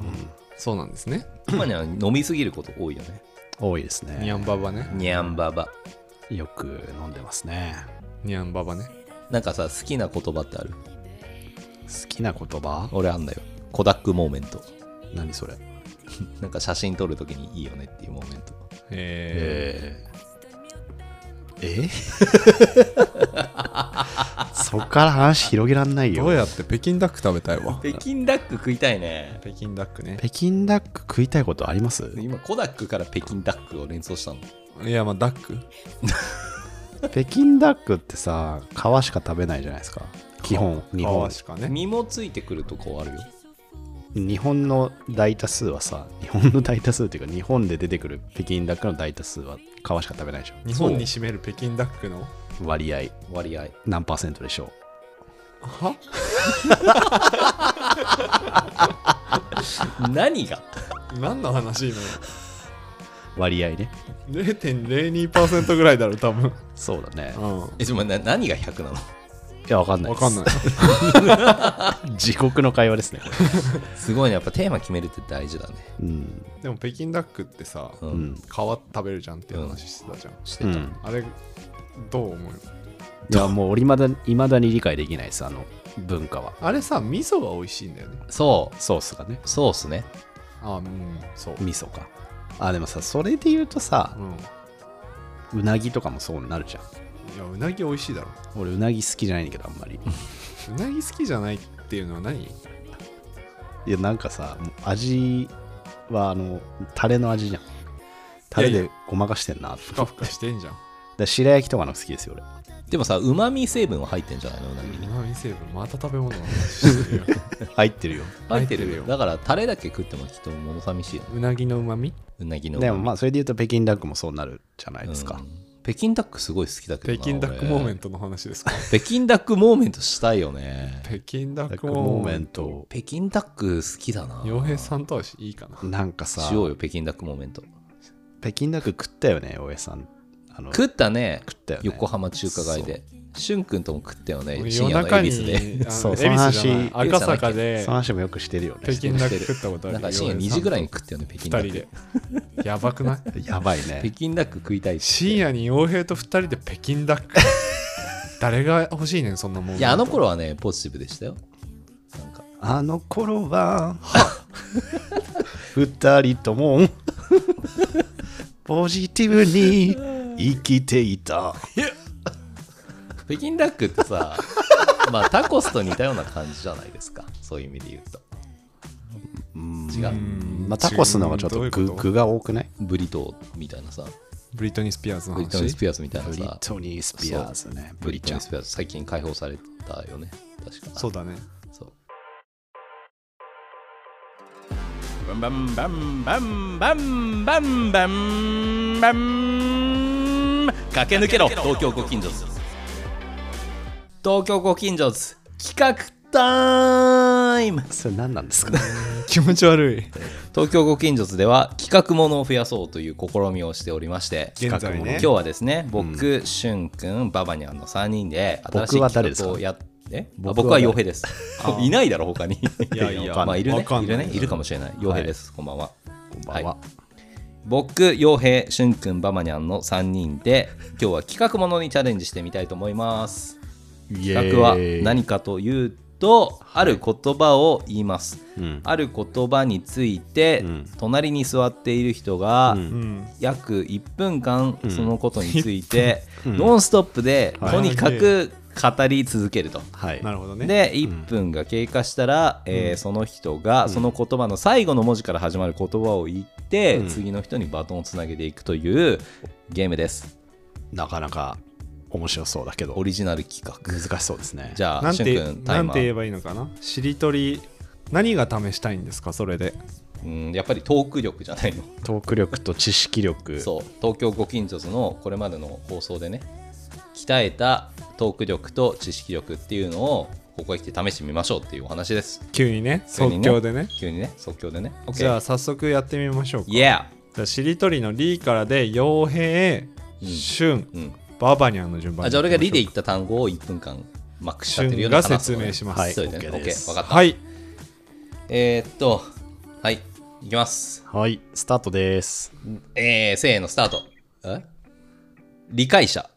そうなんですね。今には飲みすぎること多いよね。多いですニャンねババね。ニャンババ。よく飲んでますね。ニャンババね。なんかさ好きな言葉ってある？好きな言葉？俺あんだよ。コダックモーメント。何それ？なんか写真撮るときにいいよねっていうモーメント。ええーえ？そっから話広げらんないー、よ。どうやって北京ダック食べたいわ？北京ダック食いたいね。北京ダックね。北京ダック食いたいことあります？今コダックから北京ダックを連想したの。いやまあダック？北京ダックってさ皮しか食べないじゃないですか。基本日本。皮しかね。身もついてくるとこあるよ。日本の大多数はさ日本の大多数っていうか日本で出てくる北京ダックの大多数は皮しか食べないでしょ。日本に占める北京ダックの割合割合何パーセントでしょは？何が？何の話今う割合ね。0.02%ぐらいだろ多分。そうだね。うん。えちょっと待ってな何が100なの？いやわかんないわかんない。自国の会話ですねこれ。すごいねやっぱテーマ決めるって大事だね。うん。でも北京ダックってさう、うんん皮食べるじゃんっていう話してたじゃん、してた、うん。あれどう思う？いやもう俺いまだいまだに理解できないですあの文化は。あれさ味噌が美味しいんだよね。そう。ソースがね。ソースね。あうんそう。味噌か。あでもさそれで言うとさうん。うなぎとかもそうなるじゃんいやうなぎ美味しいだろ。俺うなぎ好きじゃないんだけどあんまり。うなぎ好きじゃないっていうのは何？いやなんかさもう味はあのタレの味じゃん。タレいやいでごまかしてんなふかふかしてんじゃん。で白焼きとかの好きですよ俺。でもさうまみ成分は入ってんじゃないの？うなぎに。うまみ成分また食べ物の話してるよ。入ってるよ。入ってるよ。入ってるよ。だからタレだけ食ってもきっと物寂しいよね。うなぎのうまみうなぎのでもまあそれで言うと北京ダックもそうなるじゃないですか、うん北京ダックすごい好きだけどな北京ダックモーメントトの話ですか？北京ダックモーメントしたいよね。北京ダックモーメンメント。ト北京ダック好きだな。洋平さんとはいいかな。なんかさしようよ北京ダックモーメント。北京ダック食ったよね大江さん。あの食ったね。食ったよね。横浜中華街でしゅんくんとも食ったよね夜深夜の中恵比寿で。そうその話赤坂でその話もよくしてるよね。北京ダック食ったことあるなんか深夜2時ぐらいに食ったよね北京ダック。2人でやばくない？やばい北ね京ダック食いたいし深夜に傭兵と2人で北京ダック。誰が欲しいねんそんなもん。いやあの頃はねポジティブでしたよ。なんか。あの頃は 二人とも ポジティブに生きていた北京ダックってさ まあタコスと似たような感じじゃないですか。そういう意味で言うと。違う。うん。まあ、タコスの方がちょっと具具が多くない？ブリトーみたいなさ。ブリトニー・スピアーズのブリトニー・ス話ピアーズみたいなブリさトニー・スピアーズね。ブリトニー・スピアーズ最近解放されたよね。確か。そうだね。そう。バンバンバンバンバンバンバンバン駆け抜けろ東京ご近所図東京ご近所図企画タイム。それ何なんですか？気持ち悪い。東京ご近所図では企画ものを増やそうという試みをしておりまして。現在ね今日はですね僕、しゅんくんババニャンの3人で新しい企画をやってあ僕は傭兵です。あ いないだろ他に。いやいや まあいるね。い。いるね。いるかもしれない。傭兵です、こんばんは。こんばんは、僕傭兵しゅんくんババニャンの3人で今日は企画ものにチャレンジしてみたいと思います企画は何かというとある言葉を言います、うん。ある言葉について、うん。隣に座っている人が、うん。うん約1分間ん。そのことについて、うん。ノンストップではい。とにかく語り続けると。はい。なるほどね。で1分が経過したら、えーその人がその言葉の最後の文字から始まる言葉を言って、うん。次の人にバトンをつなげていくというゲームです。なかなか面白そうだけど。オリジナル企画。難しそうですね。じゃあなんてくんタイマー。なんて言えばいいのかな？しりとり何が試したいんですか？それで。うんやっぱりトーク力じゃないの。トーク力と知識力。そう。東京ご近所図のこれまでの放送でね鍛えたトーク力と知識力っていうのをここへ来て試してみましょうっていうお話です。急にね即興でね。急にね。即興でね。じゃあ早速やってみましょうか。Yeah! じゃあしりとりのリからで傭兵うん。しゅんうんババニャンの順番あじゃあ俺がリで言いった単語を1分間まくししちゃってるようにゅんが話説明しますはいそうですね。OK です OK 分かった。はい。えー、っとはいいきます。はいスタートです。えー、せーのスタート。え？理解者。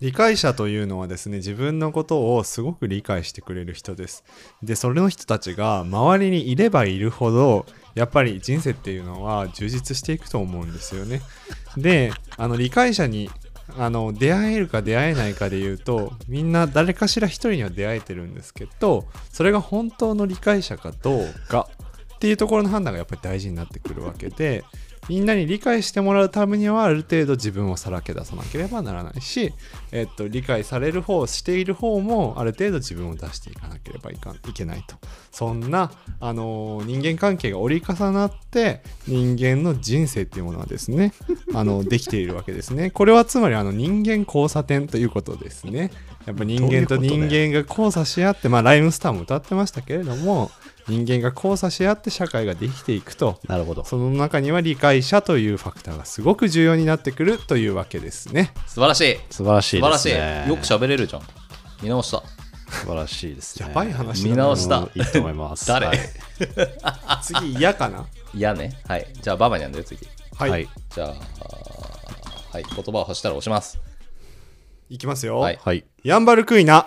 理解者というのはですね自分のことをすごく理解してくれる人です。でそれの人たちが周りにいればいるほどやっぱり人生っていうのは充実していくと思うんですよね。であの理解者にあの出会えるか出会えないかで言うとみんな誰かしら一人には出会えてるんですけどそれが本当の理解者かどうかっていうところの判断がやっぱり大事になってくるわけでみんなに理解してもらうためにはある程度自分をさらけ出さなければならないし、えっと、理解される方している方もある程度自分を出していかなければいかんいけないと。そんな、あのー人間関係が折り重なって人間の人生っていうものはですね あのできているわけですね。これはつまりあの人間交差点ということですね。やっぱ人間とどういうこと人間が交差し合ってまあライムスターも歌ってましたけれども人間が交差し合って社会ができていくとなるほど。その中には理解者というファクターがすごく重要になってくるというわけですね。素晴らしい。素晴らしい素晴らしい。ですねよく喋れるじゃん。見直した。素晴らしいですねやばい話見直した。うんいいと思います。誰？はい。次嫌かな？嫌ね。はい。じゃあババニャンだよ次。はい、はい。じゃあはい。言葉を発したら押します。いきますよ、はい。はい。ヤンバルクイナ。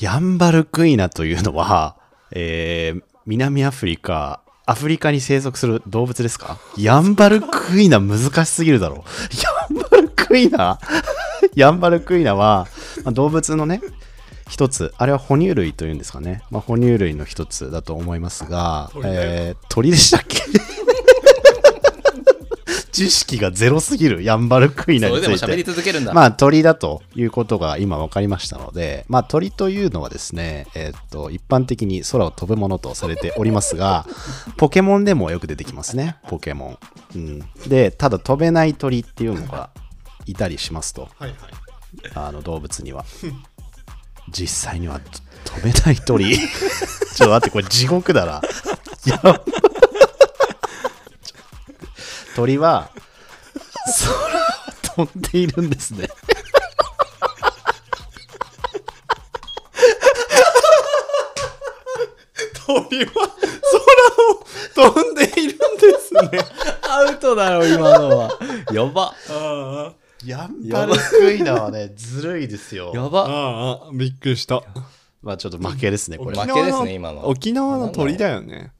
ヤンバルクイナというのは、えー南アフリカ、アフリカに生息する動物ですか？ヤンバルクイナ難しすぎるだろう。ヤンバルクイナヤンバルクイナは、まあ動物のね、一つ、あれは哺乳類というんですかね。まあ、哺乳類の一つだと思いますが、えー鳥でしたっけ？知識がゼロすぎるヤンバルクイナそについて。れでも喋り続けるんだまあ鳥だということが今分かりましたので、まあ鳥というのはですね、えーっと、一般的に空を飛ぶものとされておりますが、ポケモンでもよく出てきますね、ポケモン。うん、で、ただ飛べない鳥っていうのがいたりしますと、はいはいあの動物には。実際にはと飛べない鳥。ちょっと待って、これ地獄だな。やば鳥は空を飛んでいるんですね。鳥は空を飛んでいるんですね。アウトだよ今のは。やば。ヤンバルクイナはね、ずるいですよ。やば。ああびっくりした。まあちょっと負けですね、これ。負けですね今のは。沖縄の鳥だよね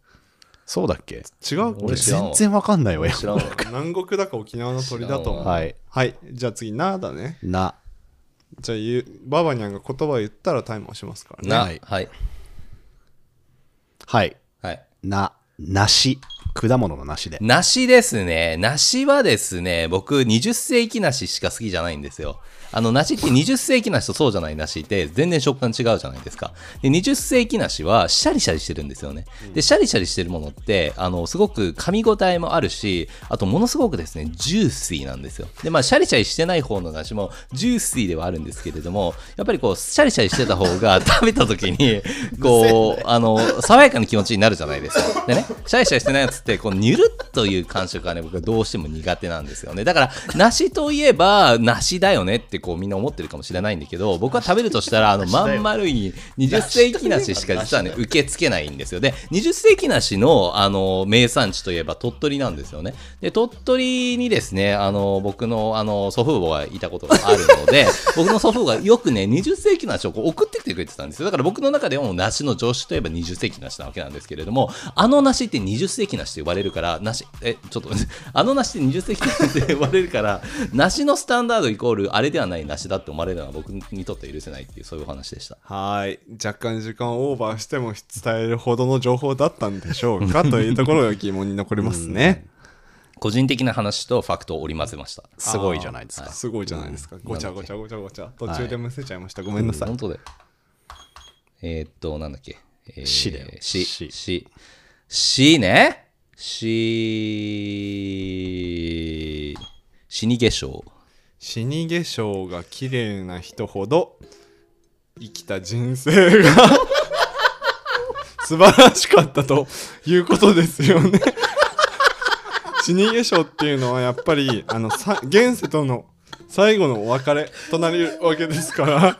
そうだっけ？違う俺全然わかんないわよ。知らんわ。南国だか沖縄の鳥だと思う。はい。はい。じゃあ次なだね。な、じゃあゆババニャンが言葉を言ったらタイムをしますからね。な。はい。はい。はい。はい。な、なし、果物の梨で。梨ですね。梨はですね、僕20世紀梨しか好きじゃないんですよ。あの梨って20世紀梨とそうじゃない梨って全然食感違うじゃないですか。で20世紀梨はシャリシャリしてるんですよね。でシャリシャリしてるものってあのすごく噛み応えもあるし、あとものすごくですねジューシーなんですよ。でまあシャリシャリしてない方の梨もジューシーではあるんですけれども、やっぱりこうシャリシャリしてた方が 食べた時にこうあの爽やかな気持ちになるじゃないですか。でねシャリシャリしてないやつってこうニュルっという感触がね僕はどうしても苦手なんですよね。だから梨といえば梨だよねってこうみんな思ってるかもしれないんだけど僕は食べるとしたらあのまん丸い20世紀梨しか実はね受け付けないんですよ。で20世紀梨のあの名産地といえば鳥取なんですよね。で鳥取にですねあの僕のあの祖父母がいたことがあるので 僕の祖父母がよくね20世紀梨をこう送ってきてくれてたんですよ。だから僕の中ではもう梨の常識といえば20世紀梨なわけなんですけれどもあの梨って20世紀梨と呼ばれるから梨えちょっとあの梨って20世紀梨って呼ばれるから梨のスタンダードイコールあれではない梨だって思われるのは僕にとって許せないっていうそういうお話でした。はい。若干時間オーバーしても伝えるほどの情報だったんでしょうかというところが疑問に残りますね。個人的な話とファクトを織り交ぜました。すごいじゃないですか。すごいじゃないですか。ごちゃごちゃごちゃごちゃ。途中でむせちゃいました。ごめんなさい。本当で。えーっとなんだっけ、えー死だよ死。死。死。死ね？死。死に化粧死に化粧が綺麗な人ほど生きた人生が素晴らしかったということですよね。死に化粧っていうのはやっぱりあのさ現世との最後のお別れとなるわけですから。やは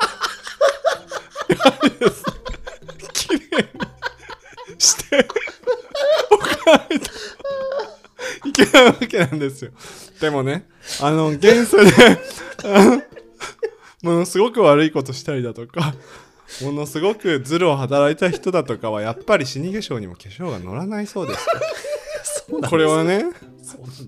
りですね綺麗にしておかないといけないわけなんですよ。でもね、あの、現世で、ものすごく悪いことしたりだとか、ものすごくズルを働いた人だとかは、やっぱり死に化粧にも化粧が乗らないそうです。これはね、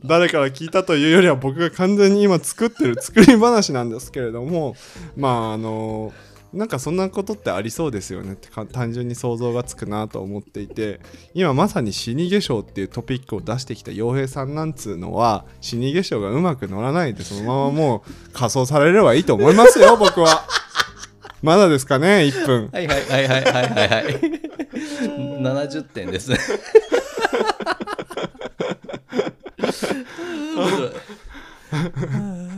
誰から聞いたというよりは僕が完全に今作ってる作り話なんですけれども、まああのなんかそんなことってありそうですよねってか単純に想像がつくなと思っていて今まさに死に化粧っていうトピックを出してきた洋平さんなんつうのは死に化粧がうまく乗らないでそのままもう仮装されればいいと思いますよ 僕は。まだですかね1分。はいはいはいはいはいはい。はい70点です。ね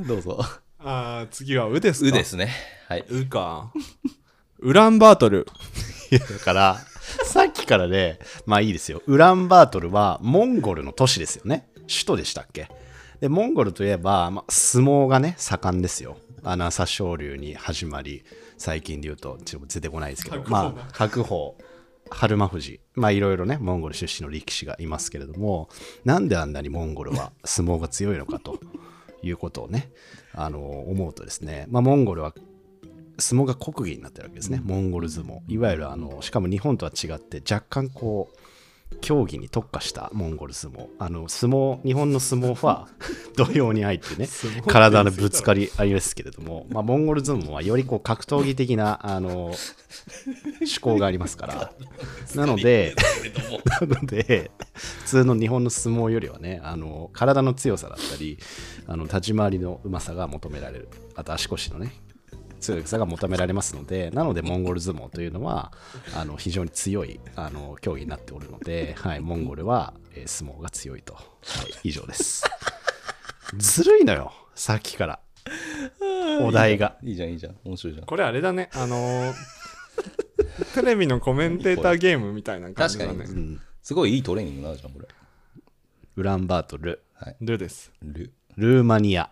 どうぞあー次は「う」ですか？うですね。はい「う」か。ウランバートル。いやだから、さっきからね、まあいいですよ。ウランバートルはモンゴルの都市ですよね。首都でしたっけ？で、モンゴルといえば、まあ、相撲がね、盛んですよ。穴朝青龍に始まり、最近で言うと、ちょっと出てこないですけど、まあ、白鵬、春馬富士、まあいろいろね、モンゴル出身の力士がいますけれども、なんであんなにモンゴルは相撲が強いのかということをね、あの思うとですね、まあ、モンゴルは相撲が国技になってるわけですね、モンゴル相撲。いわゆるあの、しかも日本とは違って、若干こう、競技に特化したモンゴル相撲。あの相撲、日本の相撲は 土俵に入ってね、体のぶつかりありますけれども、まあ、モンゴル相撲はよりこう格闘技的なあの趣向がありますから、なので、なので、普通の日本の相撲よりはね、あの体の強さだったり、あの立ち回りのうまさが求められる。あと足腰のね、強さが求められますので、なのでモンゴル相撲というのはあの非常に強いあの競技になっておるので、はい、モンゴルは、えー相撲が強いと。はい、以上です。ずるいのよ、さっきから。お題が。いいじゃんいいじゃん面白いじゃんこれあれだねあのーテレビのコメンテーターゲームみたいな感じだね確かうん、すごいいいトレーニングになじゃんこれウランバートル、ルですルルーマニア。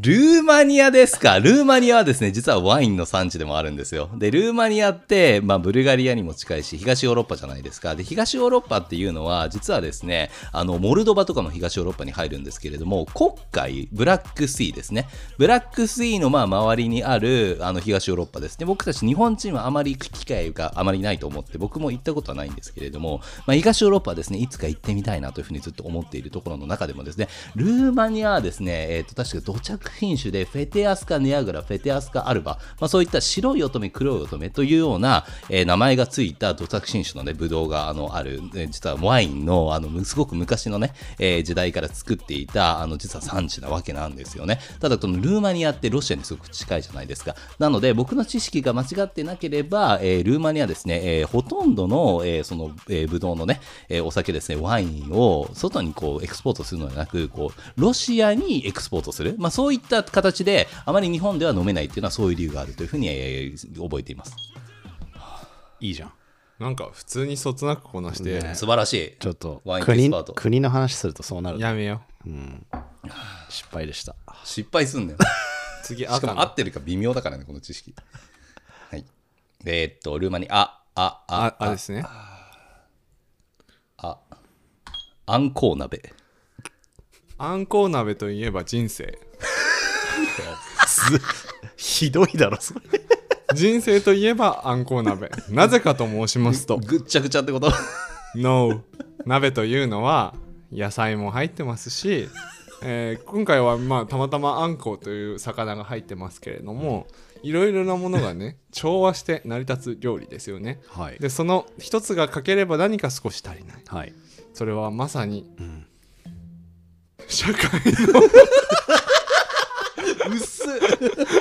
ルーマニアですか？ルーマニアはですね、実はワインの産地でもあるんですよ。で、ルーマニアって、まあ、ブルガリアにも近いし、東ヨーロッパじゃないですか。で、東ヨーロッパっていうのは、実はですね、あの、モルドバとかも東ヨーロッパに入るんですけれども、黒海、ブラックシーですね。ブラックシーのまあ周りにある、あの、東ヨーロッパですね。僕たち日本人はあまり行く機会があまりないと思って、僕も行ったことはないんですけれども、まあ、東ヨーロッパはですね、いつか行ってみたいなというふうにずっと思っているところの中でもですね、ルーマニアはですね、えっ、と、確か土着品種でフェテアスカネアグラフェテアスカアルバ、まあ、そういった白い乙女黒い乙女というような、えー名前がついた土作品種のねブドウがあのある、えー実はワインのあのすごく昔のね、えー時代から作っていたあの実は産地なわけなんですよね。ただこのルーマニアってロシアにすごく近いじゃないですか。なので僕の知識が間違ってなければ、えールーマニアですね、えーほとんどの、えーその、えーブドウのね、えーお酒ですねワインを外にこうエクスポートするのではなくこうロシアにエクスポートする、まあ、そういった形であまり日本では飲めないっていうのはそういう理由があるというふうに、えー覚えています。いいじゃん。なんか普通にそつなくこなして、ね。素晴らしい。ちょっとワインエキ国スパート。国の話するとそうなる。やめよう。ん、失敗でした。失敗すんだよ。次しかも合ってるか微妙だからねこの知識。はい。えーっとルーマニアあああああ。ですね。あ。あんこう鍋。あんこう鍋といえば人生ひどいだろそれ。人生といえばあんこう鍋。なぜかと申しますと。ぐっちゃぐちゃってこと？No 鍋というのは野菜も入ってますし、えー今回はまあたまたまあんこうという魚が入ってますけれどもいろいろなものがね調和して成り立つ料理ですよね。はい。でその一つが欠ければ何か少し足りない。はい。それはまさに、ん。社会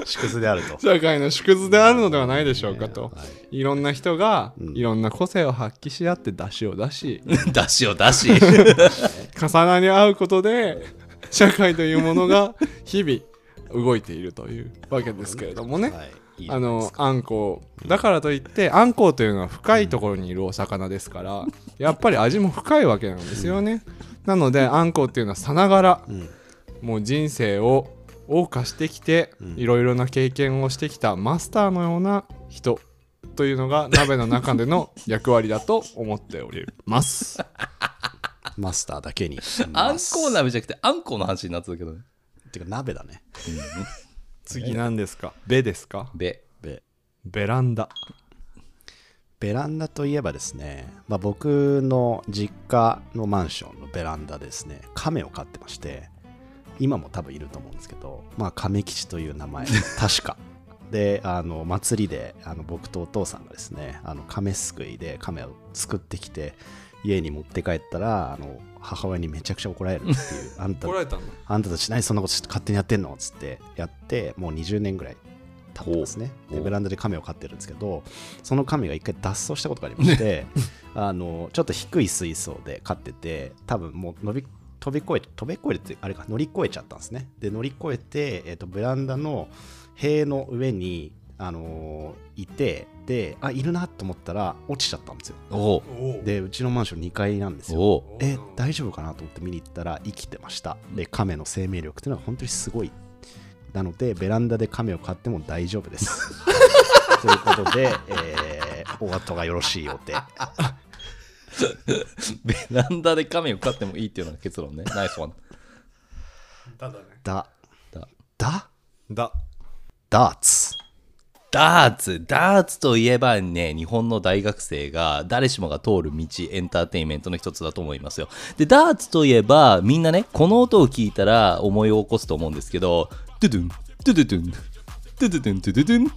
縮図であると。社会の縮図であるのではないでしょうかと、はい。いろんな人がうん。いろんな個性を発揮し合って出汁を出し。だしをだし。重なり合うことで社会というものが日々動いているというわけですけれどもね、あのあんこうだからといってあんこうというのは深いところにいるお魚ですから やっぱり味も深いわけなんですよね。なのであんこうっていうのはさながらうん。もう人生を謳歌してきてうん。いろいろな経験をしてきたマスターのような人というのが鍋の中での役割だと思っております。マスターだけに。あんこう鍋じゃなくてあんこうの話になってたけどねてか鍋だね。次何ですか？ベですか？べ。べ。ベランダ。ベランダといえばですね、まあ、僕の実家のマンションのベランダでですね。亀を飼ってまして今も多分いると思うんですけど、まあ、亀吉という名前 確か。であの祭りであの僕とお父さんがですねあの亀すくいで亀を作ってきて家に持って帰ったらあの母親にめちゃくちゃ怒られるっていう あんた怒られたのあんたたち何そんなこと勝手にやってんのっつってやってもう20年ぐらい経ってますね。おでベランダで亀を飼ってるんですけどその亀が一回脱走したことがありまして あのちょっと低い水槽で飼ってて多分もう伸び飛び越えて飛び越えてあれか乗り越えちゃったんですね。で乗り越えて、えっとベランダの塀の上にあのいてであいるなと思ったら落ちちゃったんですよ。おう。でうちのマンション2階なんですよ。え大丈夫かなと思って見に行ったら生きてました。で亀の生命力っていうのは本当にすごい。なのでベランダで亀を飼っても大丈夫です。ということで、えー、お後がよろしいようで ベランダで亀を飼ってもいいっていうのが結論ね。ナイスワンだだね。だ。だ。だ？だ。ダーツ。ダーツ。ダーツといえばね日本の大学生が誰しもが通る道エンターテインメントの一つだと思いますよ。でダーツといえばみんなねこの音を聞いたら思い起こすと思うんですけどドゥドゥンドゥドゥドゥンドゥドゥドゥンドゥドゥドゥン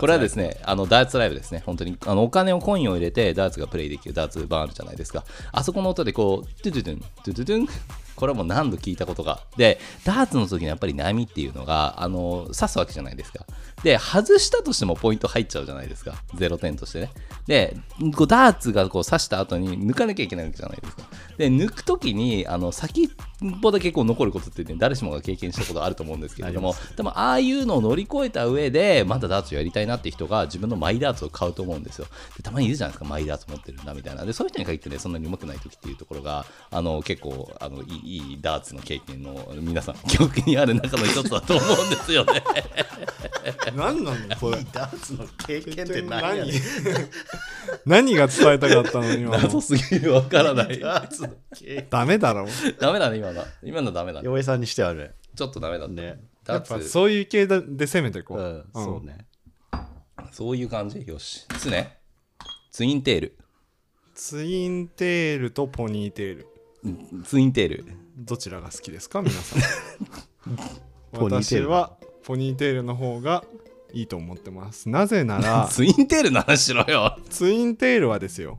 これはですね、あのダーツライブですね、本当にあのお金をコインを入れてダーツがプレイできるダーツバーあるじゃないですか。あそこの音でこう、ドゥドゥドゥン、ドゥドゥドゥン、これはもう何度聞いたことが。で、ダーツの時のやっぱり波っていうのが、あの刺すわけじゃないですか。で、外したとしてもポイント入っちゃうじゃないですか、0点としてね。で、こうダーツがこう刺した後に抜かなきゃいけないわけじゃないですか。で、抜く時にあの先っぽだけこう残ることって、ね、誰しもが経験したことあると思うんですけれども、でもああいうのを乗り越えた上で、まだダーツやりたいなって人が自分のマイダーツを買うと思うんですよ。でたまにいるじゃないですか、マイダーツ持ってるんだみたいな。で、そういう人に限ってね、そんなに上手くない時っていうところが、あの結構あのいいいいダーツの経験の皆さん、記憶にある中の一つだと思うんですよね。何なのこれダーツの経験って何や何ねん何？が伝えたかったの今謎のすぎるわからない。ダーツの経験ダメだろダメだね、今の。今のダメだね。さんにしてはねちょっとダメだった。ねやっぱツ、そういう系で攻めてこう、うんうんそうねそういう感じよし。ツね。ツインテール。ツインテールとポニーテールツインテール。どちらが好きですか皆さんポニーテール私はポニーテールの方がいいと思ってます。なぜなら ツインテールの話しろよ。ツインテールはですよ。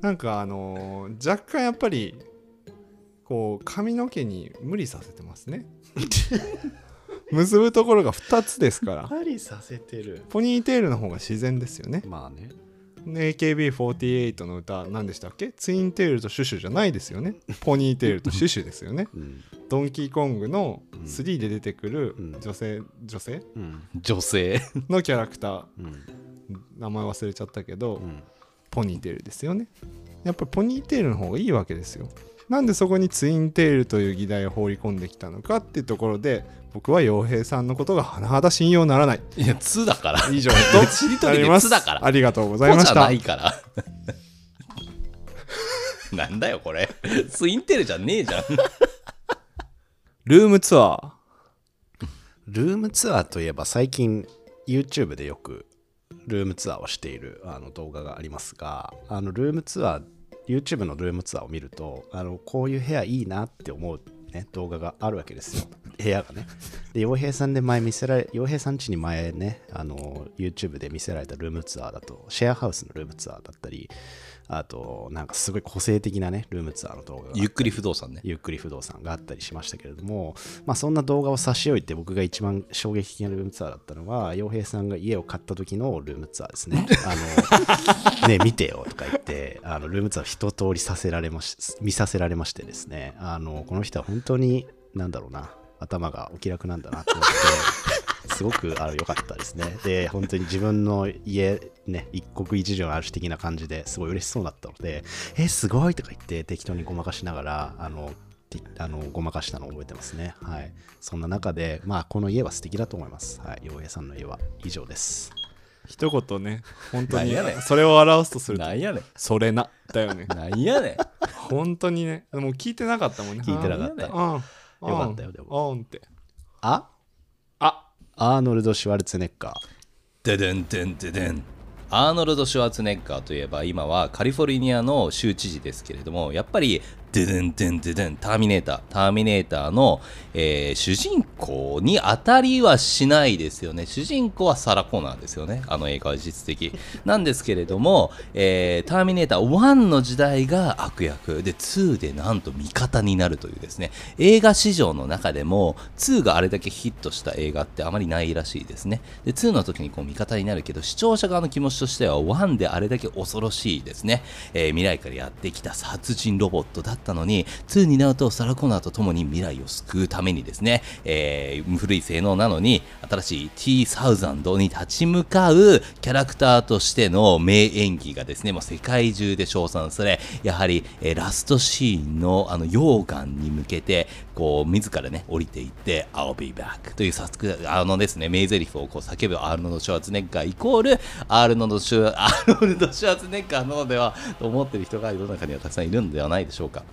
なんかあのー若干やっぱりこう髪の毛に無理させてますね。結ぶところが2つですから。針させてる。ポニーテールの方が自然ですよね。まあね。で AKB48 の歌何でしたっけ？ツインテールとシュシュじゃないですよね。ポニーテールとシュシュですよね。うんドンキーコングのうん。3で出てくるうん。女性女性？うん。女性。のキャラクター。うん。名前忘れちゃったけど、うん。ポニーテールですよね。やっぱりポニーテールの方がいいわけですよ。なんでそこにツインテールという議題を放り込んできたのかっていうところで僕は洋平さんのことが甚だ信用ならない。いや「つ」だから。以上しりとりでつだから。ありがとうご「と」じゃざいました。ないから。なんだよこれ。ツインテールじゃねえじゃんルームツアー。ルームツアーといえば最近 YouTube でよくルームツアーをしているあの動画がありますがあのルームツアー YouTube のルームツアーを見るとあのこういう部屋いいなって思う、ね、動画があるわけですよ。部屋がね。で洋平さんで前見せられ洋平さん家に前ねあの YouTube で見せられたルームツアーだとシェアハウスのルームツアーだったりあとなんかすごい個性的なねルームツアーの動画がゆっくり不動産ね。ゆっくり不動産があったりしましたけれども、まあ、そんな動画を差し置いて僕が一番衝撃的なルームツアーだったのは洋平さんが家を買った時のルームツアーですね。あのね見てよとか言ってあのルームツアーを一通りさせられまし見させられましてですね。あのこの人は本当になんだろうな頭がお気楽なんだなと思ってすごくあの良かったですね。で、本当に自分の家、ね、一国一城あるし的な感じですごい嬉しそうだったので、え、すごい！とか言って適当にごまかしながら、あの、てあのごまかしたのを覚えてますね。はい。そんな中で、まあ、この家は素敵だと思います。はい。洋平さんの家は以上です。一言ね本当にそれを表すとするとなんやねん。それなだよね。なんやねん。本当にねもう聞いてなかったもんね。聞いてなかった。うん。よかったよでも。うん。って。ああ？アーノルド・シュワルツェネッガー。ででんでんででんアーノルド・シュワルツェネッガーといえば今はカリフォルニアの州知事ですけれどもやっぱりででんでんででんターミネーターターミネーターの、えー主人公に当たりはしないですよね。主人公はサラ・コナーですよね。あの映画は実的なんですけれども、えーターミネーター1の時代が悪役。で2でなんと味方になるというですね。映画史上の中でも2があれだけヒットした映画ってあまりないらしいですね。で2の時にこう味方になるけど視聴者側の気持ちとしては1であれだけ恐ろしいですね、えー未来からやってきた殺人ロボットだったのに2になるとサラ・コナーと共に未来を救うためにですね、えー古い性能なのに新しい T1000 に立ち向かうキャラクターとしての名演技がですねもう世界中で称賛されやはり、えーラストシーンのあの溶岩に向けてこう自らね降りていって I'll be back というさあのですね名台詞をこう叫ぶアールノド・シュワーツネッガーイコールアールノド・シュワアールノルド・シュワーツネッガーのではと思ってる人が世の中にはたくさんいるのではないでしょうか。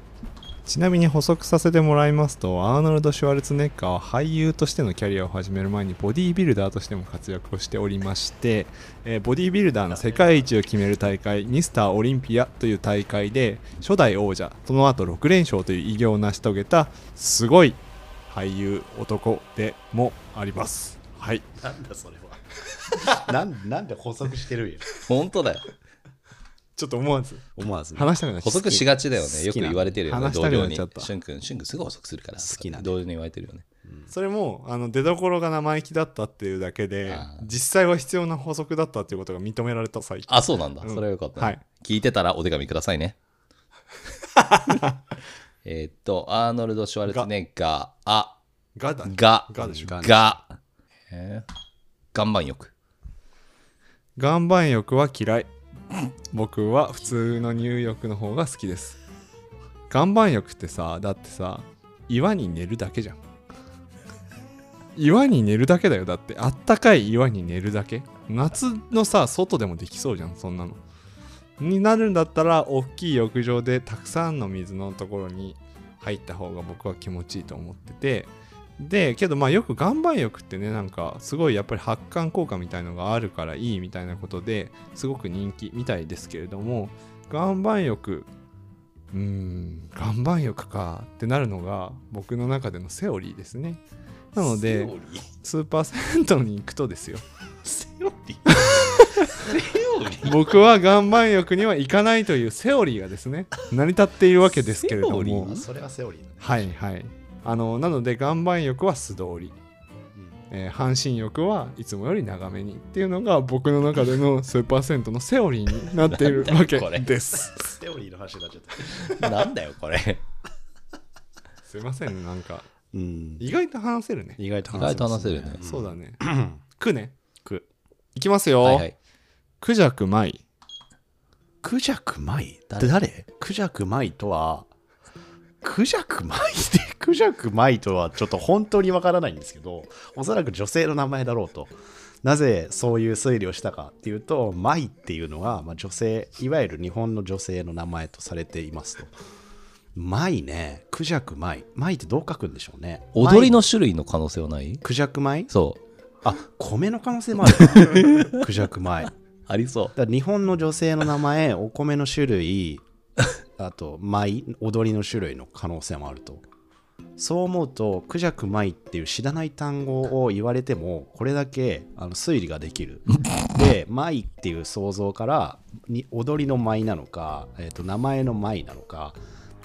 ちなみに補足させてもらいますとアーノルド・シュワルツェネッガーは俳優としてのキャリアを始める前にボディービルダーとしても活躍をしておりまして、えーボディービルダーの世界一を決める大会ミスターオリンピアという大会で初代王者その後6連勝という偉業を成し遂げたすごい俳優男でもありますはいなんだそれは。なんなんで補足してるんや。本当だよちょっと思わず。思わずね、話したくなっちゃ補足しがちだよね。よく言われてるよね。同僚に。しゅんくんしゅんくんすぐ補足するから。好きなね。同僚に言われてるよね。それもあの出どころが生意気だったっていうだけで実際は必要な法則だったっていうことが認められた最近。あそうなんだ、うん。それはよかった、ね。はい。聞いてたらお手紙くださいね。えーっとアーノルド・シュワルツェネッガー。あ。がだが。がでしょ。がが。えー。岩盤浴。岩盤浴は嫌い僕は普通の入浴の方が好きです。岩盤浴ってさだってさ岩に寝るだけじゃん。岩に寝るだけだよ。だってあったかい岩に寝るだけ。夏のさ外でもできそうじゃんそんなの。になるんだったら大きい浴場でたくさんの水のところに入った方が僕は気持ちいいと思っててでけどまあよく岩盤浴ってねなんかすごいやっぱり発汗効果みたいのがあるからいいみたいなことですごく人気みたいですけれども岩盤浴うーん岩盤浴かってなるのが僕の中でのセオリーですね。なのでスーパー銭湯に行くとですよ。セオリ 僕は岩盤浴には行かないというセオリーがですね成り立っているわけですけれどセオリもー？それはセオリーだね。はいはいあのなので岩盤浴は素通り、えー半身浴はいつもより長めにっていうのが僕の中での スーパー銭湯のセオリーになっているわけこれ。です。セオリーの話になっちゃった。なんだよこれ。すいませんねなんか。うん。意外と話せるね。意外と話せるね。そうだね。くね。くいきますよ、はいはいクジャクマイクジャクマイ誰？誰クジャクマイとはクジャクマイってクジャクマイとはちょっと本当にわからないんですけどおそらく女性の名前だろうと。なぜそういう推理をしたかっていうとマイっていうのは、まあ、女性いわゆる日本の女性の名前とされていますと。マイねクジャクマイ。マイってどう書くんでしょうね。踊りの種類の可能性はない？クジャクマイ？そう。あ米の可能性もある。な クジャクマイ。ありそう。日本の女性の名前お米の種類あと舞踊りの種類の可能性もあるとそう思うとクジャク舞っていう知らない単語を言われてもこれだけあの推理ができる で舞っていう想像からに踊りの舞なのか、えー、と名前の舞なのか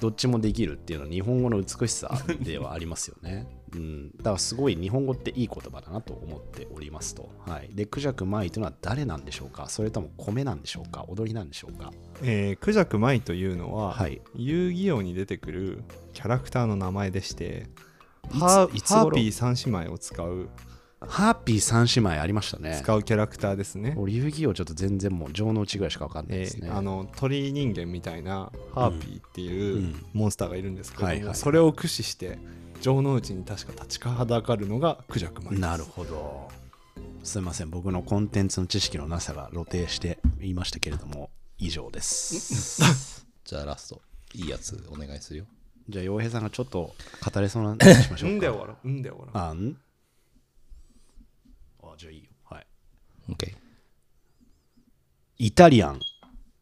どっちもできるっていうのは日本語の美しさではありますよね。うん、だからすごい日本語っていい言葉だなと思っておりますと。はい、で、クジャクマイというのは誰なんでしょうか？それとも米なんでしょうか？踊りなんでしょうか？えークジャクマイというのは、はい。遊戯王に出てくるキャラクターの名前でしてハーピー三姉妹を使うハーピー三姉妹ありましたね。使うキャラクターですね、俺遊戯王ちょっと全然もう城之内ぐらいしか分かんないえですね。ーあの鳥人間みたいなハーピーっていううんモンスターがいるんですけども、はいはいそれを駆使して城之内に確か立ちはだかるのがクジャクマイですなるほど。すいません、僕のコンテンツの知識のなさが露呈していましたけれども、以上です。じゃあラストいいやつお願いするよじゃあ、洋平さんがちょっと語れそうな話しましょうか。うんで終わろううんで終わろうあん？あ、じゃあいいよ。はい。OK イタリアン。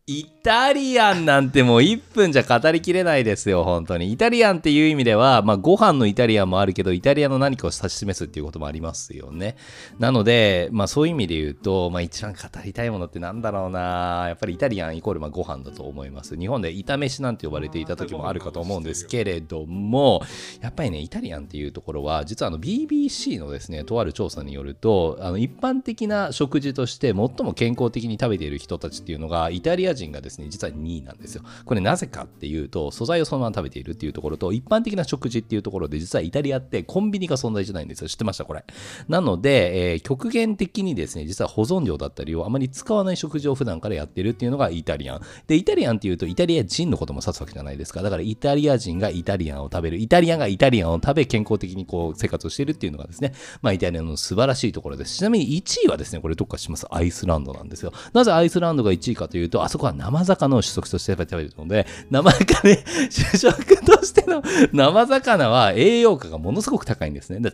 イタリアンなんてもう1分じゃ語りきれないですよ、本当に。イタリアンっていう意味では、まあ、ご飯のイタリアンもあるけど、イタリアの何かを指し示すっていうこともありますよね。なので、まあ、そういう意味で言うと、まあ、一番語りたいものってなんだろうな。やっぱりイタリアンイコールまあご飯だと思います。日本で炒飯なんて呼ばれていた時もあるかと思うんですけれども、やっぱりね、イタリアンっていうところは、実はあの BBC のですね、とある調査によると、あの一般的な食事として最も健康的に食べている人たちっていうのが、イタリア人がですね、実は2位なんですよ。これなぜかっていうと、素材をそのまま食べているっていうところと、一般的な食事っていうところで、実はイタリアってコンビニが存在じゃないんですよ。知ってました？これ。なので、えー極限的にですね、実は保存料だったりをあまり使わない食事を普段からやってるっていうのがイタリアン。で、イタリアンっていうと、イタリア人のことも指すわけじゃないですか。だから、イタリア人がイタリアンを食べる。イタリアンがイタリアンを食べ、健康的にこう生活をしているっていうのがですね、まあ、イタリアの素晴らしいところです。ちなみに1位はですね、これどっかしますアイスランドなんですよ。なぜアイスランドが1位かというと、あそこは生魚を主食として食べてるので、生魚ね、主食としての生魚は栄養価がものすごく高いんですね。だ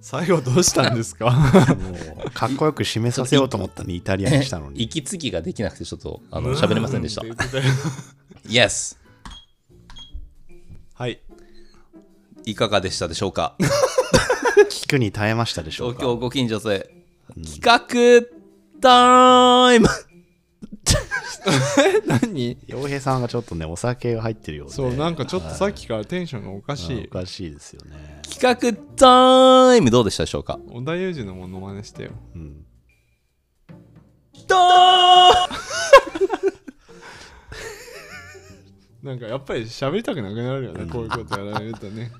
最後どうしたんですか？かっこよく締めさせようと思ったのにイタリアにしたのに。息継ぎができなくてちょっとあの喋れませんでした。Yes! はい。いかがでしたでしょうか？聞くに耐えましたでしょうか？東京ご近所で。企画タイム何？洋平さんがちょっとね、お酒が入ってるようで。そうなんかちょっとさっきからテンションがおかしい。おかしいですよね。企画タイムどうでしたでしょうか？織田裕二のモノマネしてよ。うん。ドー なんかやっぱり喋りたくなくなるよね、うん。こういうことやられるとね。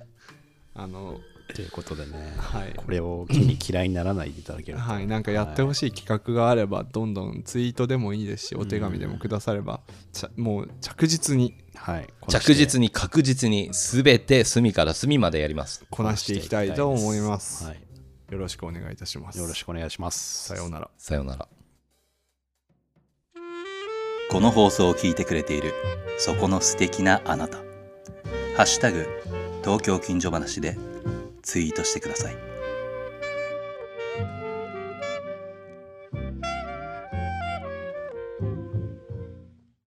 あのということでね、はい。これを機に嫌いにならないでいただけると。はい。なんかやってほしい企画があればどんどんツイートでもいいですしお手紙でもくださればちゃもう着実に。はい。着実にに確実に全て隅から隅までやります。こなしていきたいと思います。はい。よろしくお願いいたします。よろしくお願いします。さようなら。さようなら。この放送を聞いてくれているそこの素敵なあなた「ハッシュタグ東京近所話」でツイートしてください。